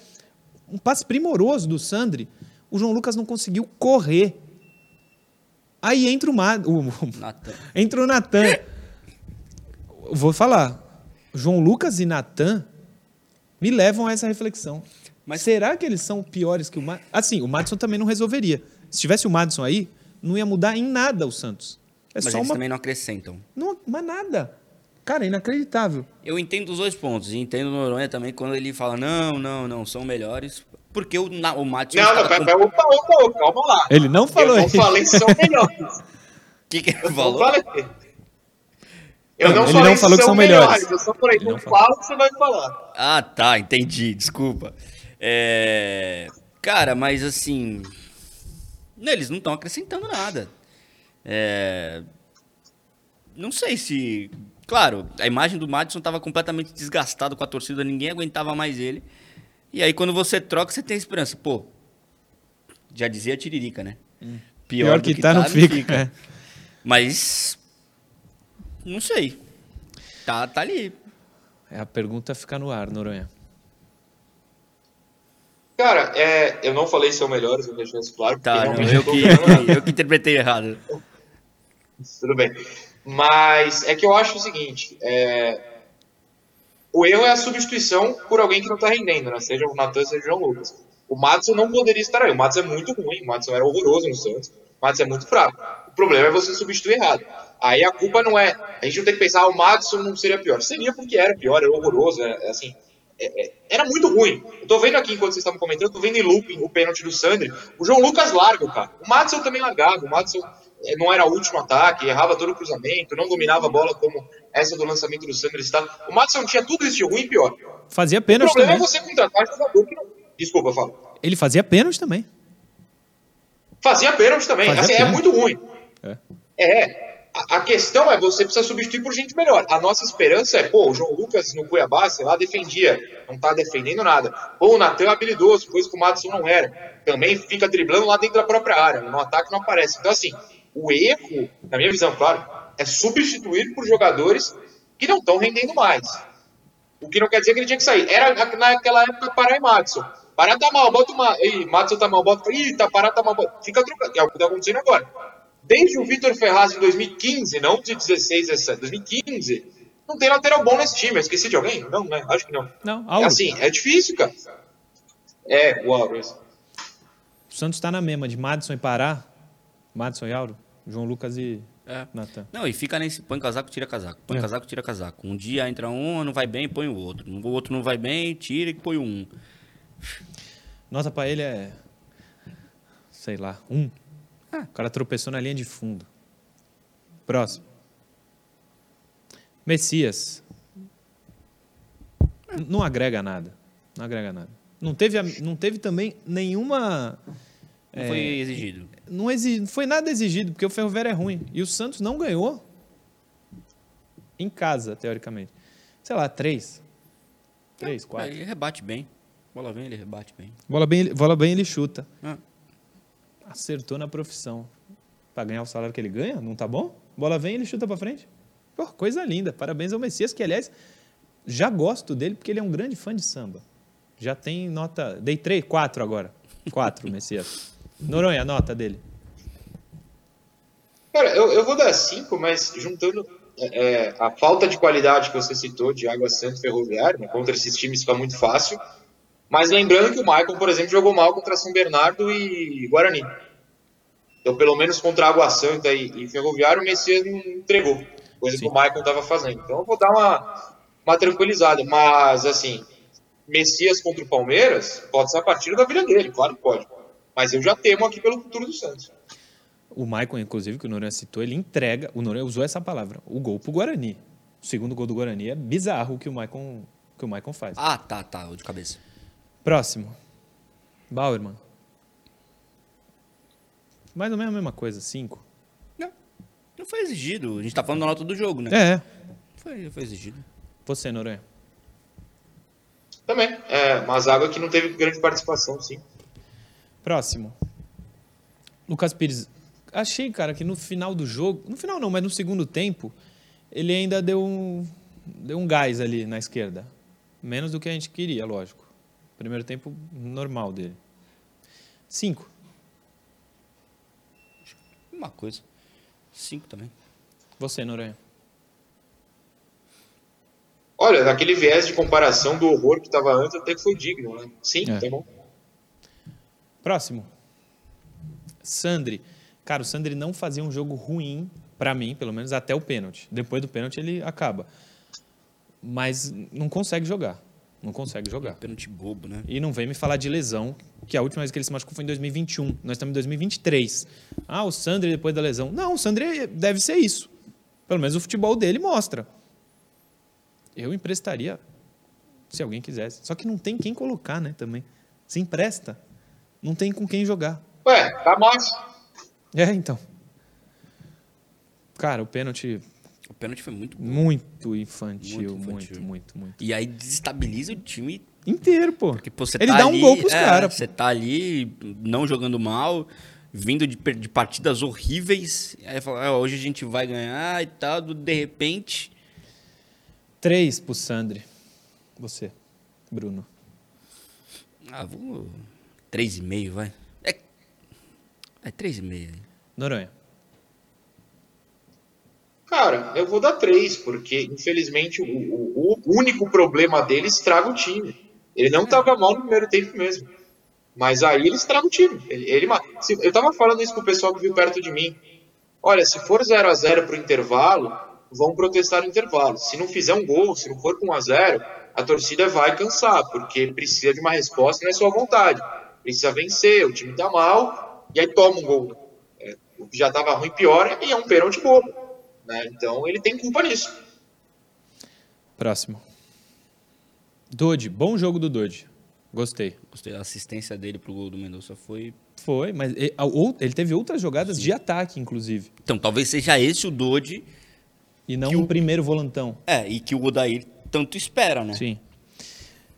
Um passe primoroso do Sandri. O João Lucas não conseguiu correr. Aí entra o, Mad... o... entra o Natan. Vou falar. João Lucas e Natan me levam a essa reflexão. Mas será que eles são piores que o Madison? Assim, o Madison também não resolveria. Se tivesse o Madison aí, não ia mudar em nada o Santos. É mas só eles uma... também não acrescentam. Não, mas nada. Cara, é inacreditável. Eu entendo os dois pontos. E entendo o Noronha também quando ele fala: não, não, não, são melhores. Porque o, na, o Madison. Não, não, pera, com... opa, opa, opa, calma lá. Ele não falou Eu não falei que são melhores. O *laughs* que, que ele eu falou? Não falei. Eu não, não ele não falou que são melhores. melhores. Eu só falei, não, não fala o que você vai falar. Ah, tá, entendi. Desculpa. É... Cara, mas assim. Eles não estão acrescentando nada. É, Não sei se. Claro, a imagem do Madison estava completamente desgastado com a torcida, ninguém aguentava mais ele. E aí, quando você troca, você tem esperança. Pô, já dizia a Tiririca, né? Hum. Pior, do que, tá, não fica. É. Mas. Não sei. Tá, tá ali. É, a pergunta fica no ar, Noronha. Cara, é, eu não falei seu melhor, eu deixei isso claro. Tá, não, eu, que, *laughs* eu que interpretei errado. Tudo bem. Mas é que eu acho o seguinte: é, o erro é a substituição por alguém que não está rendendo, né? Seja o Natan, seja o João Lucas. O Matson não poderia estar aí. O Matson é muito ruim, o Matson era horroroso no Santos. O Matson é muito fraco. O problema é você substituir errado. Aí a culpa não é. A gente não tem que pensar, ah, o Matson não seria pior. Seria porque era pior, era horroroso, é, é assim. É- é- era muito ruim. Eu tô vendo aqui, enquanto vocês estavam comentando, eu tô vendo em looping o pênalti do Sandri. O João Lucas larga o cara. O Matson também largava. O Matson eh, não era o último ataque, errava todo o cruzamento, não dominava a bola como essa do lançamento do Sandri está. O Matson tinha tudo isso de ruim e pior. Fazia O pênalti problema também. é você contratar jogador que não. Desculpa, fala. Ele fazia pênalti também. Fazia pênalti também. Fazia Assim, é pênalti. muito ruim. É. É. A, questão é você precisa substituir por gente melhor. A nossa esperança é, pô, o João Lucas no Cuiabá, sei lá, defendia. Não tá defendendo nada. Ou o Natan é habilidoso, coisa que o Madison não era. Também fica driblando lá dentro da própria área. No ataque não aparece. Então, assim, o erro, na minha visão, claro, é substituir por jogadores que não estão rendendo mais. O que não quer dizer que ele tinha que sair. Era naquela época Pará e Madison. Pará tá mal, bota uma. Ih, Madison tá mal, bota. Ih, tá, Pará tá mal, bota. Fica trocando. É o que tá acontecendo agora. Desde o Vitor Ferraz em 2015, não de 16, 17, 2015, não tem lateral bom nesse time. Eu esqueci de alguém? Não, né? Acho que não. Não, É Auro. assim, é difícil, cara. É, o Auro. O Santos tá na mesma de Madison e Pará. Madison e Auro. João Lucas e É. Natan. Não, e fica nesse. Põe casaco, tira casaco. Põe É. casaco, tira casaco. Um dia entra um, não vai bem, põe o outro. O outro não vai bem, tira e põe um. Nota pra ele é. Sei lá, um. O cara tropeçou na linha de fundo. Próximo. Messias. N- Não agrega nada. Não agrega nada. Não teve, não teve também nenhuma. Não É. foi exigido. Não, exi- não foi nada exigido, porque o Ferroviário é ruim. E o Santos não ganhou em casa, teoricamente. Sei lá, três. Três, quatro. Aí rebate bem. Bola vem, ele rebate bem. Bola bem, ele- bola bem ele chuta. Ah. Acertou na profissão. Pra ganhar o salário que ele ganha, não tá bom? Bola vem ele chuta pra frente. Pô, coisa linda. Parabéns ao Messias, que aliás, já gosto dele porque ele é um grande fã de samba. Já tem nota. Dei três, quatro agora. Quatro, *laughs* Messias. Noronha, nota dele. Cara, eu, eu vou dar cinco, mas juntando é, é, a falta de qualidade que você citou de Água Santa Ferroviário, né, contra esses times fica muito fácil. Mas lembrando que o Michael, por exemplo, jogou mal contra São Bernardo e Guarani. Então, pelo menos contra Água Santa e, e Ferroviário, o Messias não entregou. Coisa Sim. que o Michael estava fazendo. Então, eu vou dar uma, uma tranquilizada. Mas, assim, Messias contra o Palmeiras pode ser a partida da vida dele, claro que pode. Mas eu já temo aqui pelo futuro do Santos. O Maicon, inclusive, que o Noronha citou, ele entrega. O Noronha usou essa palavra. O gol pro Guarani. O segundo gol do Guarani é bizarro o que o Maicon, que o Maicon faz. Ah, tá, tá, o de cabeça. Próximo. Bauerman. Mais ou menos a mesma coisa, cinco. Não, não foi exigido. A gente tá falando da nota do jogo, né? É. Foi, foi exigido. Você, Noronha. Também. É, mas água que não teve grande participação, sim. Próximo. Lucas Pires. Achei, cara, que no final do jogo. No final não, mas no segundo tempo, ele ainda deu um, deu um gás ali na esquerda. Menos do que a gente queria, lógico. Primeiro tempo normal dele. Cinco. Uma coisa. Cinco também. Você, Noronha. Olha, naquele viés de comparação do horror que estava antes, até que foi digno, né? Sim, É. tá bom. Próximo. Sandri. Cara, o Sandri não fazia um jogo ruim, pra mim, pelo menos até o pênalti. Depois do pênalti ele acaba. Mas não consegue jogar. Não consegue jogar. Pênalti bobo, né? E não vem me falar de lesão, que a última vez que ele se machucou foi em 2021. Nós estamos em 2023. Ah, o Sandri depois da lesão. Não, o Sandri deve ser isso. Pelo menos o futebol dele mostra. Eu emprestaria se alguém quisesse. Só que não tem quem colocar, né, também. Se empresta. Não tem com quem jogar. Ué, tá macho. É, então. Cara, o pênalti O pênalti foi muito bom. muito infantil, Muito muito, infantil. muito, muito. E aí desestabiliza o time. Inteiro, pô. Porque pô, Ele tá dá um ali, gol pros é, caras. Você tá ali não jogando mal, vindo de, de partidas horríveis. Aí fala, ah, hoje a gente vai ganhar e tal. De repente. Três pro Sandri. Você, Bruno. Ah, vou. 3,5, vai. É. É 3,5. Noronha. Cara, eu vou dar três, porque infelizmente o, o- o único problema dele estraga o time. Ele não tava mal no primeiro tempo mesmo. Mas aí ele estraga o time. Ele, ele se- eu tava falando isso pro pessoal que viu perto de mim. Olha, se for 0 a 0 pro intervalo, vão protestar no intervalo. Se não fizer um gol, se não for com 1 a 0 a torcida vai cansar, porque precisa de uma resposta, não é só vontade. Precisa vencer, o time tá mal, e aí toma um gol. É, o que já tava ruim piora, e é um pênalti bobo. Né? Então ele tem culpa nisso. Próximo. Dodge. Bom jogo do Dodge. Gostei. Gostei. A assistência dele pro gol do Mendonça foi. Foi, mas ele, ele teve outras jogadas de ataque, inclusive. Então, talvez seja esse o Dodge. E não o- primeiro volantão. É, e que o Odair tanto espera, né? Sim.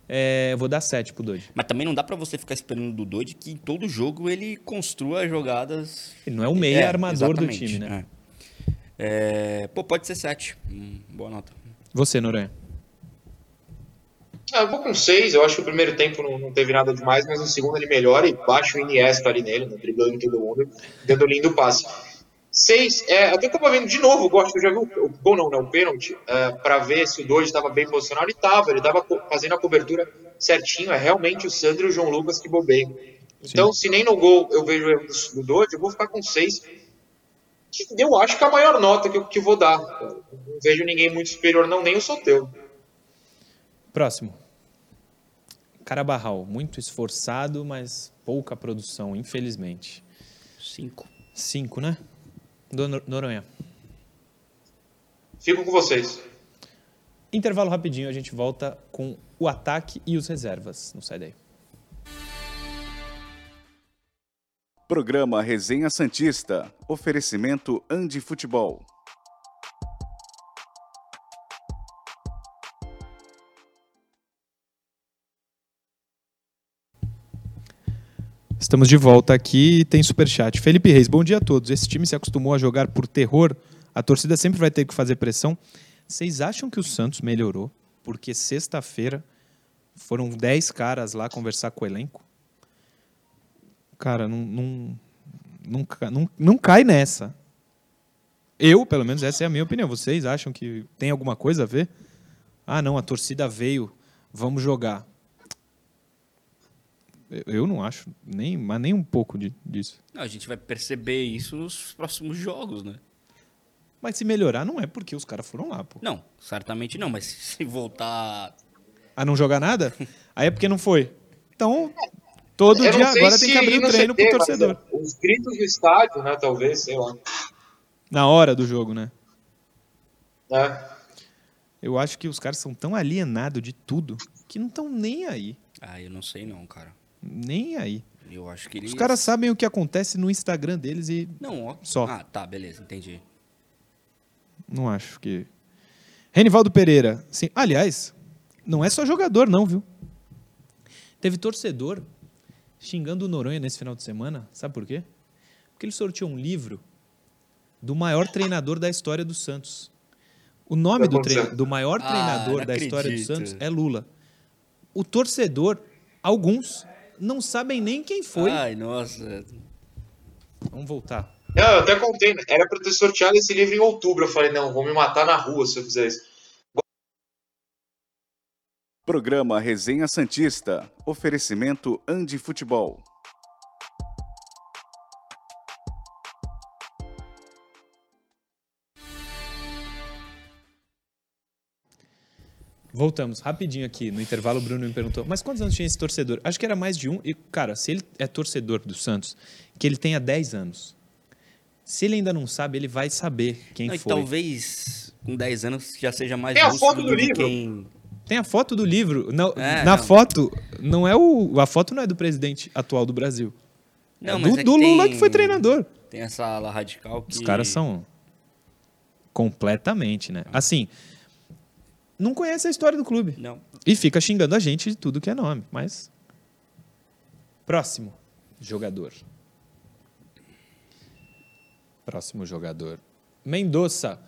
É, eu vou dar sete pro Dodge. Mas também não dá pra você ficar esperando do Dodge que em todo jogo ele construa jogadas. Ele não é o meia É, armador do exatamente, time, né? é. É, pô, pode ser 7. boa nota. Você, Noronha. Ah, eu vou com seis, eu acho que o primeiro tempo não, não teve nada demais, mas no segundo ele melhora e baixa o Iniesta ali nele, né, driblando todo mundo, dando lindo passe. Seis, é, até tava vendo de novo, eu gosto, eu já vi o, o gol não, né, o pênalti, é, para ver se o Doide estava bem posicionado, e tava, ele tava fazendo a cobertura certinho, é realmente o Sandro e o João Lucas que bobeiam. Então, se nem no gol eu vejo o erro do, do Doide, eu vou ficar com seis, que eu acho que é a maior nota que eu que vou dar. Não vejo ninguém muito superior, não, nem o Soteu. Próximo. Carabarral. Muito esforçado, mas pouca produção, infelizmente. 5. Cinco, né? Do Nor- Noronha. Fico com vocês. Intervalo rapidinho, a gente volta com o ataque e os reservas. Não sai daí. Programa Resenha Santista. Oferecimento Andi Futebol. Estamos de volta aqui e tem superchat. Felipe Reis, bom dia a todos. Esse time se acostumou a jogar por terror. A torcida sempre vai ter que fazer pressão. Vocês acham que o Santos melhorou? Porque sexta-feira foram 10 caras lá conversar com o elenco? Cara, não, não, não, não, não cai nessa. Eu, pelo menos, essa é a minha opinião. Vocês acham que tem alguma coisa a ver? Ah, não, a torcida veio, vamos jogar. Eu- não acho nem, mas nem um pouco de- disso. A gente vai perceber isso nos próximos jogos, né? Mas se melhorar, não é porque os caras foram lá, pô. Não, certamente não, mas *laughs* se voltar. A não jogar nada? *laughs* Aí é porque não foi. Então, todo Eu dia agora tem que abrir ir o no treino CT, pro torcedor. é, Os gritos do estádio, né? Talvez, sei lá. Na hora do jogo, né? né? Eu acho que os caras são tão alienados de tudo que não estão nem aí. Ah, eu não sei não, cara. Nem aí. Eu acho que eles. Os caras sabem o que acontece no Instagram deles e Não, ó. Só. Ah, tá, beleza, entendi. não acho que. Renivaldo Pereira. Sim, aliás, não é só jogador, não, viu? Teve torcedor xingando o Noronha nesse final de semana. Sabe por quê? Porque ele sorteou um livro do maior treinador da história do Santos. O nome do, do maior Ah, treinador da história do. Santos é Lula. O torcedor, alguns, não sabem nem quem foi. Ai, nossa. Vamos voltar. Não, eu até contei, era pra eu ter sorteado esse livro em outubro. Eu falei, não, vou me matar na rua se eu fizer isso. Programa Resenha Santista. Oferecimento Andi Futebol. Voltamos rapidinho aqui. No intervalo, o Bruno me perguntou: mas quantos anos tinha esse torcedor? Acho que era mais de um. E, cara, se ele é torcedor do Santos, que ele tenha 10 anos. Se ele ainda não sabe, ele vai saber quem Não, e foi. talvez com 10 anos já seja mais Tem a foto do que livro. quem. Tem a foto do livro. Na, É, na não. foto, não é o. A foto não é do presidente atual do Brasil. Não, é mas do, é do Lula tem- que foi treinador. Tem essa ala radical que. Os caras são. Completamente, né? Assim, não conhece a história do clube. Não. E fica xingando a gente de tudo que é nome. Mas. Próximo jogador. Próximo jogador. Mendonça.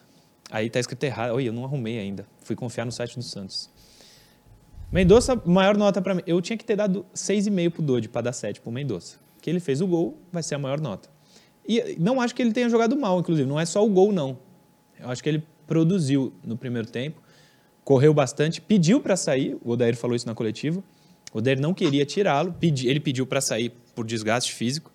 Aí tá escrito errado. Oi, eu não arrumei ainda. Fui confiar no site do Santos. Mendonça, maior nota para mim. Eu tinha que ter dado 6,5 pro Dodi para dar 7 pro Mendonça. Que ele fez o gol, vai ser a maior nota. E não acho que ele tenha jogado mal, inclusive. Não é só o gol, não. Eu acho que ele produziu no primeiro tempo, correu bastante, pediu para sair. O Odair falou isso na coletiva. O Odair não queria tirá-lo, ele pediu para sair por desgaste físico.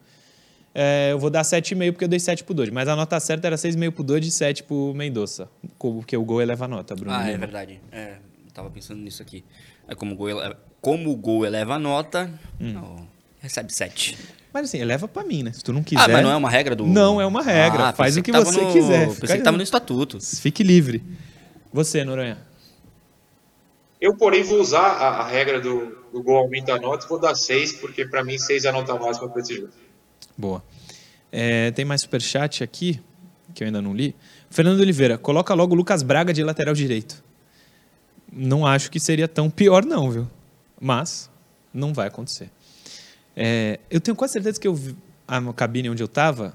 É, eu vou dar 7,5 porque eu dei 7 pro Dodi. Mas a nota certa era 6,5 pro Dodi e 7 pro Mendonça. Porque o gol eleva a nota, Bruno. Ah, é verdade. É, tava pensando nisso aqui. É como o gol, ele- como o gol eleva a nota, Hum. recebe 7. Mas assim, eleva pra mim, né? Se tu não quiser. Ah, mas não é uma regra do. Não é uma regra. Ah, Faz o que tava você no- quiser. Pensei Fica- que tava no estatuto. Fique livre. Você, Noronha. Eu, porém, vou usar a, a regra do, do gol aumenta a nota e vou dar 6, porque para mim 6 é a nota máxima para esse jogo. Boa. É, tem mais superchat aqui, que eu ainda não li. Fernando Oliveira, coloca logo o Lucas Braga de lateral direito. Não acho que seria tão pior, não, viu? Mas não vai acontecer. É, eu tenho quase certeza que eu vi a cabine onde eu estava,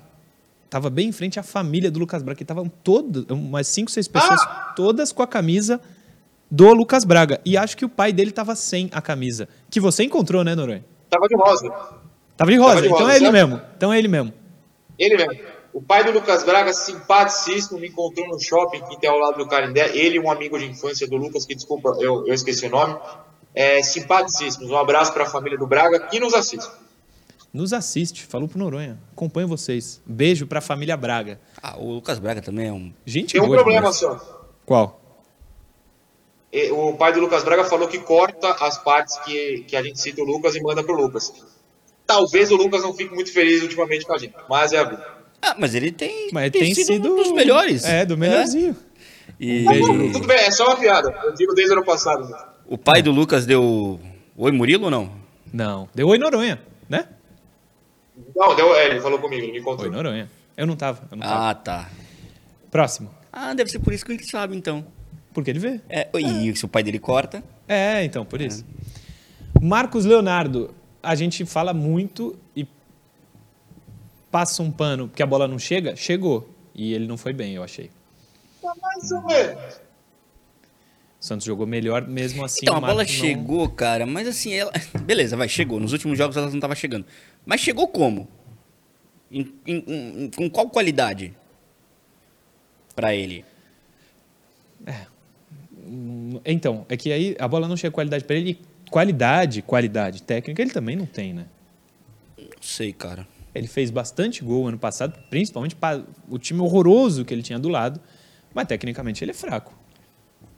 estava bem em frente à família do Lucas Braga, que estavam todas, umas cinco, seis pessoas, todas com a camisa do Lucas Braga. E acho que o pai dele estava sem a camisa. Que você encontrou, né, Noronha? Tava de rosa. Tava de rosa, Tava de então rosa, é ele mesmo. Então é ele mesmo. Ele mesmo. O pai do Lucas Braga, simpaticíssimo, me encontrou no shopping que tem ao lado do Carindé. Ele e um amigo de infância do Lucas, que desculpa, eu, eu esqueci o nome. É, simpaticíssimos. Um abraço para a família do Braga e nos assiste. Nos assiste, falou pro Noronha. Acompanho vocês. Beijo pra família Braga. Ah, o Lucas Braga também é um. Gente Tem um boa problema demais. só. Qual? O pai do Lucas Braga falou que corta as partes que, que a gente cita o Lucas e manda pro Lucas. Talvez o Lucas não fique muito feliz ultimamente com a gente, mas é a vida. Ah, mas ele tem, Mas tem, sido, um dos melhores. É, do melhorzinho. E Tudo bem, é só uma piada. Eu digo desde o ano passado. né? o pai do Lucas deu. Oi, Murilo ou não? Não. Deu oi Noronha, né? Não, deu, é, ele falou comigo, ele me Oi contou. Noronha. Eu não tava, eu não tava. Ah, tá. Próximo. Ah, deve ser por isso que ele sabe, então. Porque ele vê. É, e se o pai dele corta. É, então, por isso. Marcos Leonardo, a gente fala muito e passa um pano porque a bola não chega. Chegou. E ele não foi bem, eu achei. Mais ou menos. O Santos jogou melhor mesmo assim. Então, a bola não- chegou, cara, mas assim, ela. *laughs* Beleza, vai, chegou. Nos últimos jogos ela não tava chegando. Mas chegou como? Em- em- em- com qual qualidade? Pra ele. Então, é que aí a bola não chega qualidade para ele. Qualidade, qualidade técnica, ele também não tem, né? Não sei, cara. Ele fez bastante gol ano passado, principalmente para o time horroroso que ele tinha do lado, mas tecnicamente ele é fraco.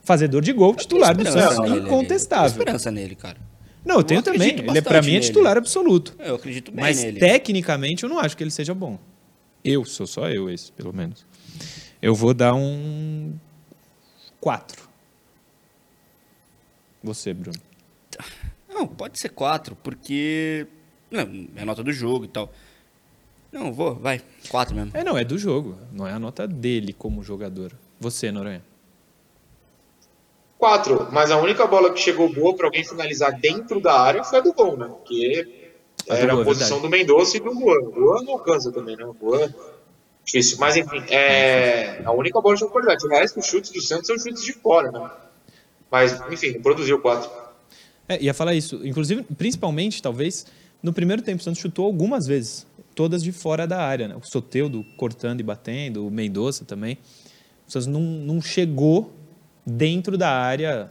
Fazedor de gol, titular do Santos, nele, incontestável. Tenho esperança nele, cara. Não, eu tenho Eu também. acredito Ele, para bastante mim, é nele. titular absoluto. Eu acredito bem Mas nele. tecnicamente eu não acho que ele seja bom. Eu, sou só eu esse, pelo menos. Eu vou dar um 4. Você, Bruno. Não, pode ser quatro, porque. Não, é nota do jogo e tal. Não, vou, vai. Quatro mesmo. É, não, é do jogo. Não é a nota dele como jogador. Você, Noronha. Quatro, mas a única bola que chegou boa para alguém finalizar dentro da área foi a do gol, né? Porque A era gol, a é posição verdade. do Mendonça e do Juan. O Juan não alcança também, né? O Juan. Difícil. Mas enfim, é... a única bola de qualidade. O resto, os chutes do Santos são chutes de fora, né? Mas, enfim, não produziu quatro. É, ia falar isso. Inclusive, principalmente, talvez, no primeiro tempo, o Santos chutou algumas vezes. Todas de fora da área, né? O Soteudo cortando e batendo, o Mendonça também. O Santos não, não chegou dentro da área.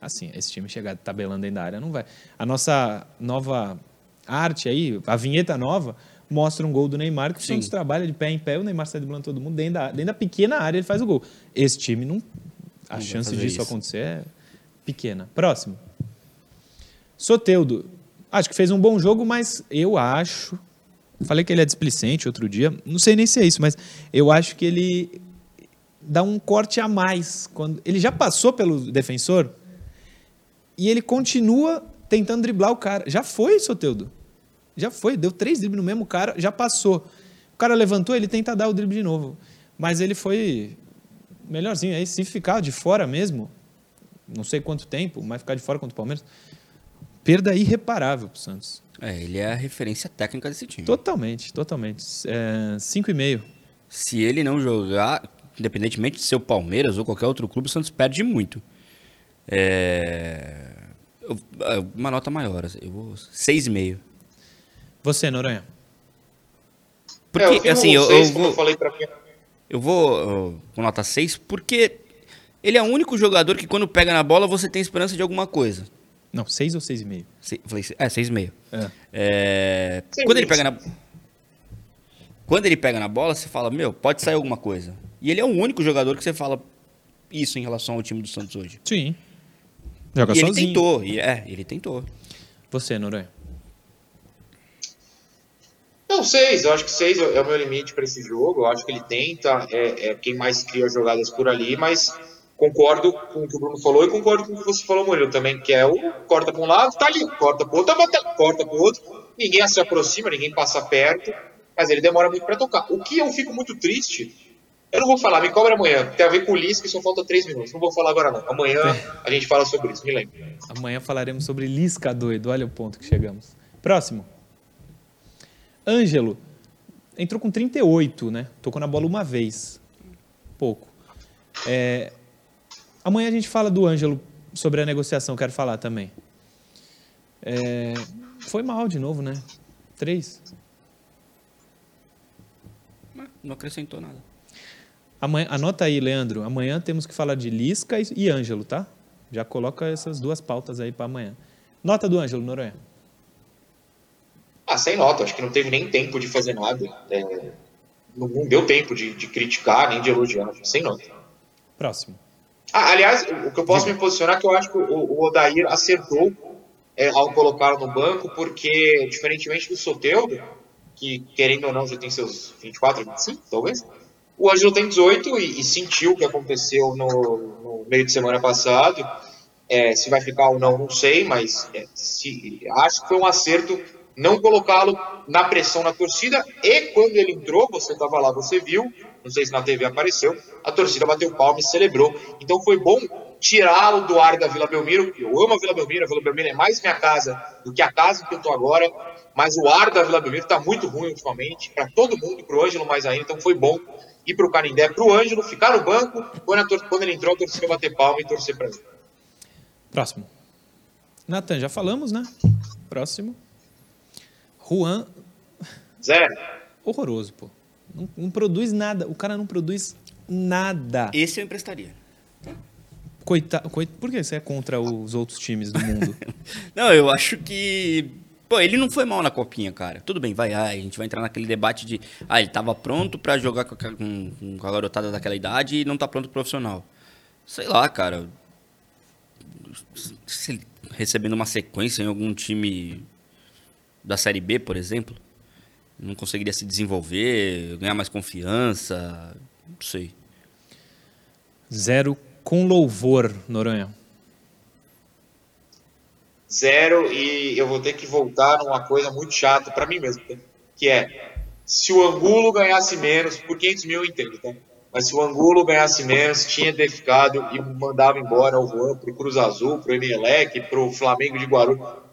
Assim, esse time chegar tabelando dentro da área não vai. A nossa nova arte aí, a vinheta nova, mostra um gol do Neymar que o Santos trabalha de pé em pé, o Neymar sai driblando todo mundo, dentro da, dentro da pequena área ele faz o gol. Esse time não. A vai chance disso isso. acontecer é pequena. Próximo. Soteudo, acho que fez um bom jogo, mas eu acho. Falei que ele é displicente outro dia. Não sei nem se é isso, mas eu acho que ele dá um corte a mais. quando Ele já passou pelo defensor e ele continua tentando driblar o cara. Já foi, Soteudo. Já foi. Deu três dribles no mesmo cara, já passou. O cara levantou, ele tenta dar o drible de novo. Mas ele foi melhorzinho. Aí, se ficar de fora mesmo, não sei quanto tempo, mas ficar de fora contra o Palmeiras, perda irreparável pro Santos. É, ele é a referência técnica desse time. Totalmente, totalmente. É, 5,5. Se ele não jogar, independentemente de ser o Palmeiras ou qualquer outro clube, o Santos perde muito. É... eu- é, Uma nota maior, assim, eu vou 6,5. Você, Noronha. Porque, é, eu assim, com eu, eu vou, eu falei pra mim. eu vou com nota 6 porque ele é o único jogador que quando pega na bola você tem esperança de alguma coisa. Não, 6 ou 6,5? Se- falei, se- é, 6,5. É. É, Seis quando ele pega na quando ele pega na bola, você fala, meu, pode sair alguma coisa. E ele é o único jogador que você fala isso em relação ao time do Santos hoje. Sim. Joga e ele sozinho. tentou, e é, ele tentou. Você, Noronha. Não, seis. Eu acho que seis é o meu limite para esse jogo. Eu acho que ele tenta, é, é quem mais cria jogadas por ali, mas concordo com o que o Bruno falou e concordo com o que você falou, Murilo, também, que é o corta para um lado, tá ali, corta para outro, tá corta para outro. Ninguém se aproxima, ninguém passa perto, mas ele demora muito para tocar. O que eu fico muito triste, eu não vou falar, me cobra amanhã, tem a ver com o Lisca e só falta três minutos. Não vou falar agora não. Amanhã a gente fala sobre isso, me lembro. Amanhã falaremos sobre Lisca doido. Olha o ponto que chegamos. Próximo. Ângelo. Entrou com 38, né? Tocou na bola uma vez. Pouco. É, Amanhã a gente fala do Ângelo sobre a negociação, quero falar também. É, Foi mal de novo, né? Três. Não acrescentou nada. Amanhã, anota aí, Leandro. Amanhã temos que falar de Lisca e, e Ângelo, tá? Já coloca essas duas pautas aí para amanhã. Nota do Ângelo, Noronha. Ah, sem nota, acho que não teve nem tempo de fazer nada. É, não, deu tempo de, de criticar nem de elogiar, sem nota. Próximo. Ah, aliás, o, que eu posso me posicionar é que eu acho que o, o Odair acertou é, ao colocá-lo no banco, porque, diferentemente do Soteudo, que querendo ou não já tem seus 24, 25, talvez, o Ângelo tem 18 e, e sentiu o que aconteceu no, no meio de semana passado. É, se vai ficar ou não, não sei, mas é, se, acho que foi um acerto não colocá-lo na pressão na torcida. E quando ele entrou, você estava lá, você viu, não sei se na TV apareceu, a torcida bateu palma e celebrou. Então foi bom tirá-lo do ar da Vila Belmiro. Eu amo a Vila Belmiro, a Vila Belmiro é mais minha casa do que a casa que eu tô agora. Mas o ar da Vila Belmiro está muito ruim ultimamente, para todo mundo, para o Ângelo mais ainda. Então foi bom ir para o Canindé, para o Ângelo, ficar no banco. Quando, quando ele entrou, a torcida bater palma e torcer para ele. Próximo. Natan, já falamos, né? Próximo. Juan, Zero. horroroso, pô. Não, não produz nada. O cara não produz nada. Esse eu emprestaria. Coitado. Coit... Por que você é contra os outros times do mundo? *laughs* Não, eu acho que. Pô, ele não foi mal na copinha, cara. Tudo bem, vai. A gente vai entrar naquele debate de. Ah, ele tava pronto pra jogar com a, com, com a garotada daquela idade e não tá pronto pro profissional. Sei lá, cara. Se ele recebendo uma sequência em algum time da Série B, por exemplo, não conseguiria se desenvolver, ganhar mais confiança. Não sei. Zero com louvor, Noronha. Zero e eu vou ter que voltar numa coisa muito chata para mim mesmo, tá? que é se o Angulo ganhasse menos, por 500 mil eu entendo, tá? Mas se o Angulo ganhasse menos, tinha de ter ficado e mandava embora o Juan pro Cruz Azul, pro Emelec, pro Flamengo de Guarulhos.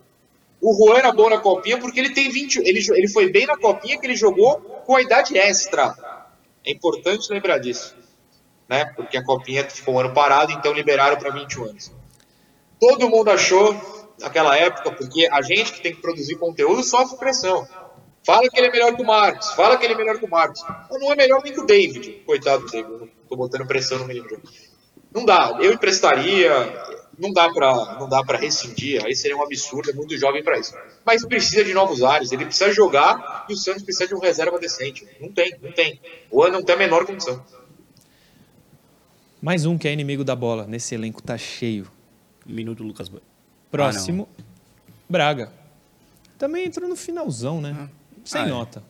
O Juan era bom na copinha porque ele tem 20, ele, ele foi bem na copinha que ele jogou com a idade extra. É importante lembrar disso, né? Porque a copinha ficou um ano parado, então liberaram para 21 anos. Todo mundo achou naquela época, porque a gente que tem que produzir conteúdo sofre pressão. Fala que ele é melhor que o Marcos, fala que ele é melhor que o Marcos. Mas não é melhor nem que o David. Coitado do David, tô botando pressão no menino. Não dá, eu emprestaria, não dá pra, não dá para rescindir, aí seria um absurdo, é muito jovem para isso. Mas precisa de novos ares, ele precisa jogar e o Santos precisa de um reserva decente. Não tem, não tem. O ano não tem a menor condição. Mais um que é inimigo da bola. Nesse elenco tá cheio. Minuto Lucas. Próximo. Braga. Também entrou no finalzão, né? Sem Ah, é. nota.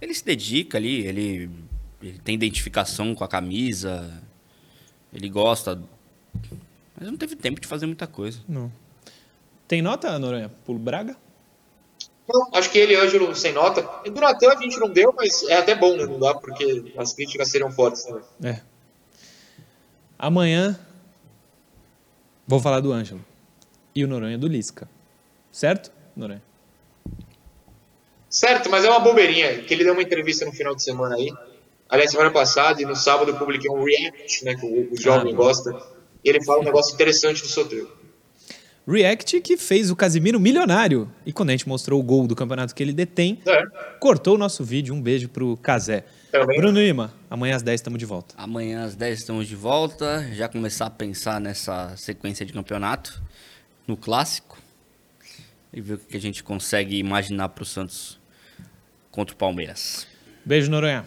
Ele se dedica ali, ele, ele tem identificação com a camisa, ele gosta. Mas não teve tempo de fazer muita coisa. Não. Tem nota, Noronha? Pro Braga? Não, acho que ele e Ângelo sem nota. E do Natan a gente não deu, mas é até bom né, não dar, porque as críticas seriam fortes também. É. Amanhã vou falar do Ângelo e o Noronha do Lisca. Certo, Noronha? Certo, mas é uma bobeirinha, que ele deu uma entrevista no final de semana aí. Aliás, semana passada e no sábado eu publiquei um react, né, que o, o jovem Ah, gosta. E ele fala um negócio interessante do Soteldo. React que fez o Casimiro milionário. E quando a gente mostrou o gol do campeonato que ele detém, É, cortou o nosso vídeo. Um beijo pro Casé. Também. Bruno Lima, amanhã às 10 estamos de volta. Amanhã às 10 estamos de volta. Já começar a pensar nessa sequência de campeonato, no clássico. E ver o que a gente consegue imaginar para o Santos contra o Palmeiras. Beijo, Noronha.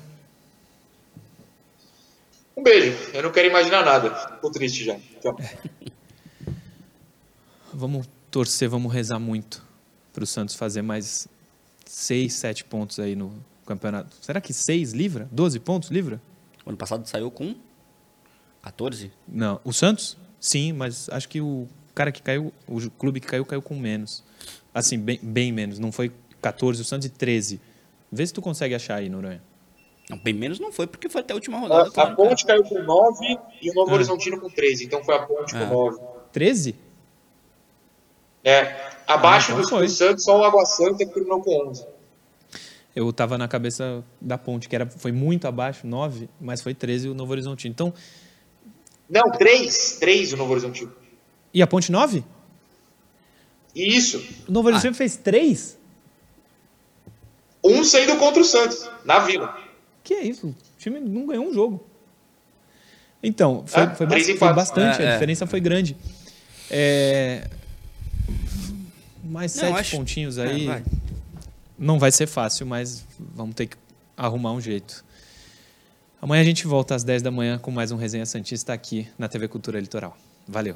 Um beijo, eu não quero imaginar nada. Tô triste já. Tchau. Vamos torcer, vamos rezar muito pro Santos fazer mais 6, 7 pontos aí no campeonato. Será que 6 livra? 12 pontos livra? O ano passado saiu com 14? Não. O Santos? Sim, mas acho que o cara que caiu, o clube que caiu, caiu com menos. Assim, bem, bem menos. Não foi 14, o Santos de 13. Vê se tu consegue achar aí, Noronha. Não, bem menos não foi, porque foi até a última rodada. A, a Ponte caiu com 9 e o Novo Ah. Horizontino com 13. Então foi a Ponte Ah. com 9. 13? É, abaixo Ah, então do, foi. do Santos, só o Água Santa que terminou com 11. Eu tava na cabeça da ponte, que era, foi muito abaixo, 9, mas foi 13 o Novo Horizontino. Então, Não, 3. 3 o Novo Horizontino. e a ponte 9? E isso, O Novo Horizontino fez 3? um saindo contra o Santos, na Vila. Que é isso? O time não ganhou um jogo. Então, foi, Ah, foi, três bas- foi bastante, É, a é. diferença foi grande. É, Mais Não, sete acho- pontinhos É, aí. vai. não vai ser fácil, mas vamos ter que arrumar um jeito. Amanhã a gente volta às 10 da manhã com mais um Resenha Santista aqui na TV Cultura Litoral. Valeu.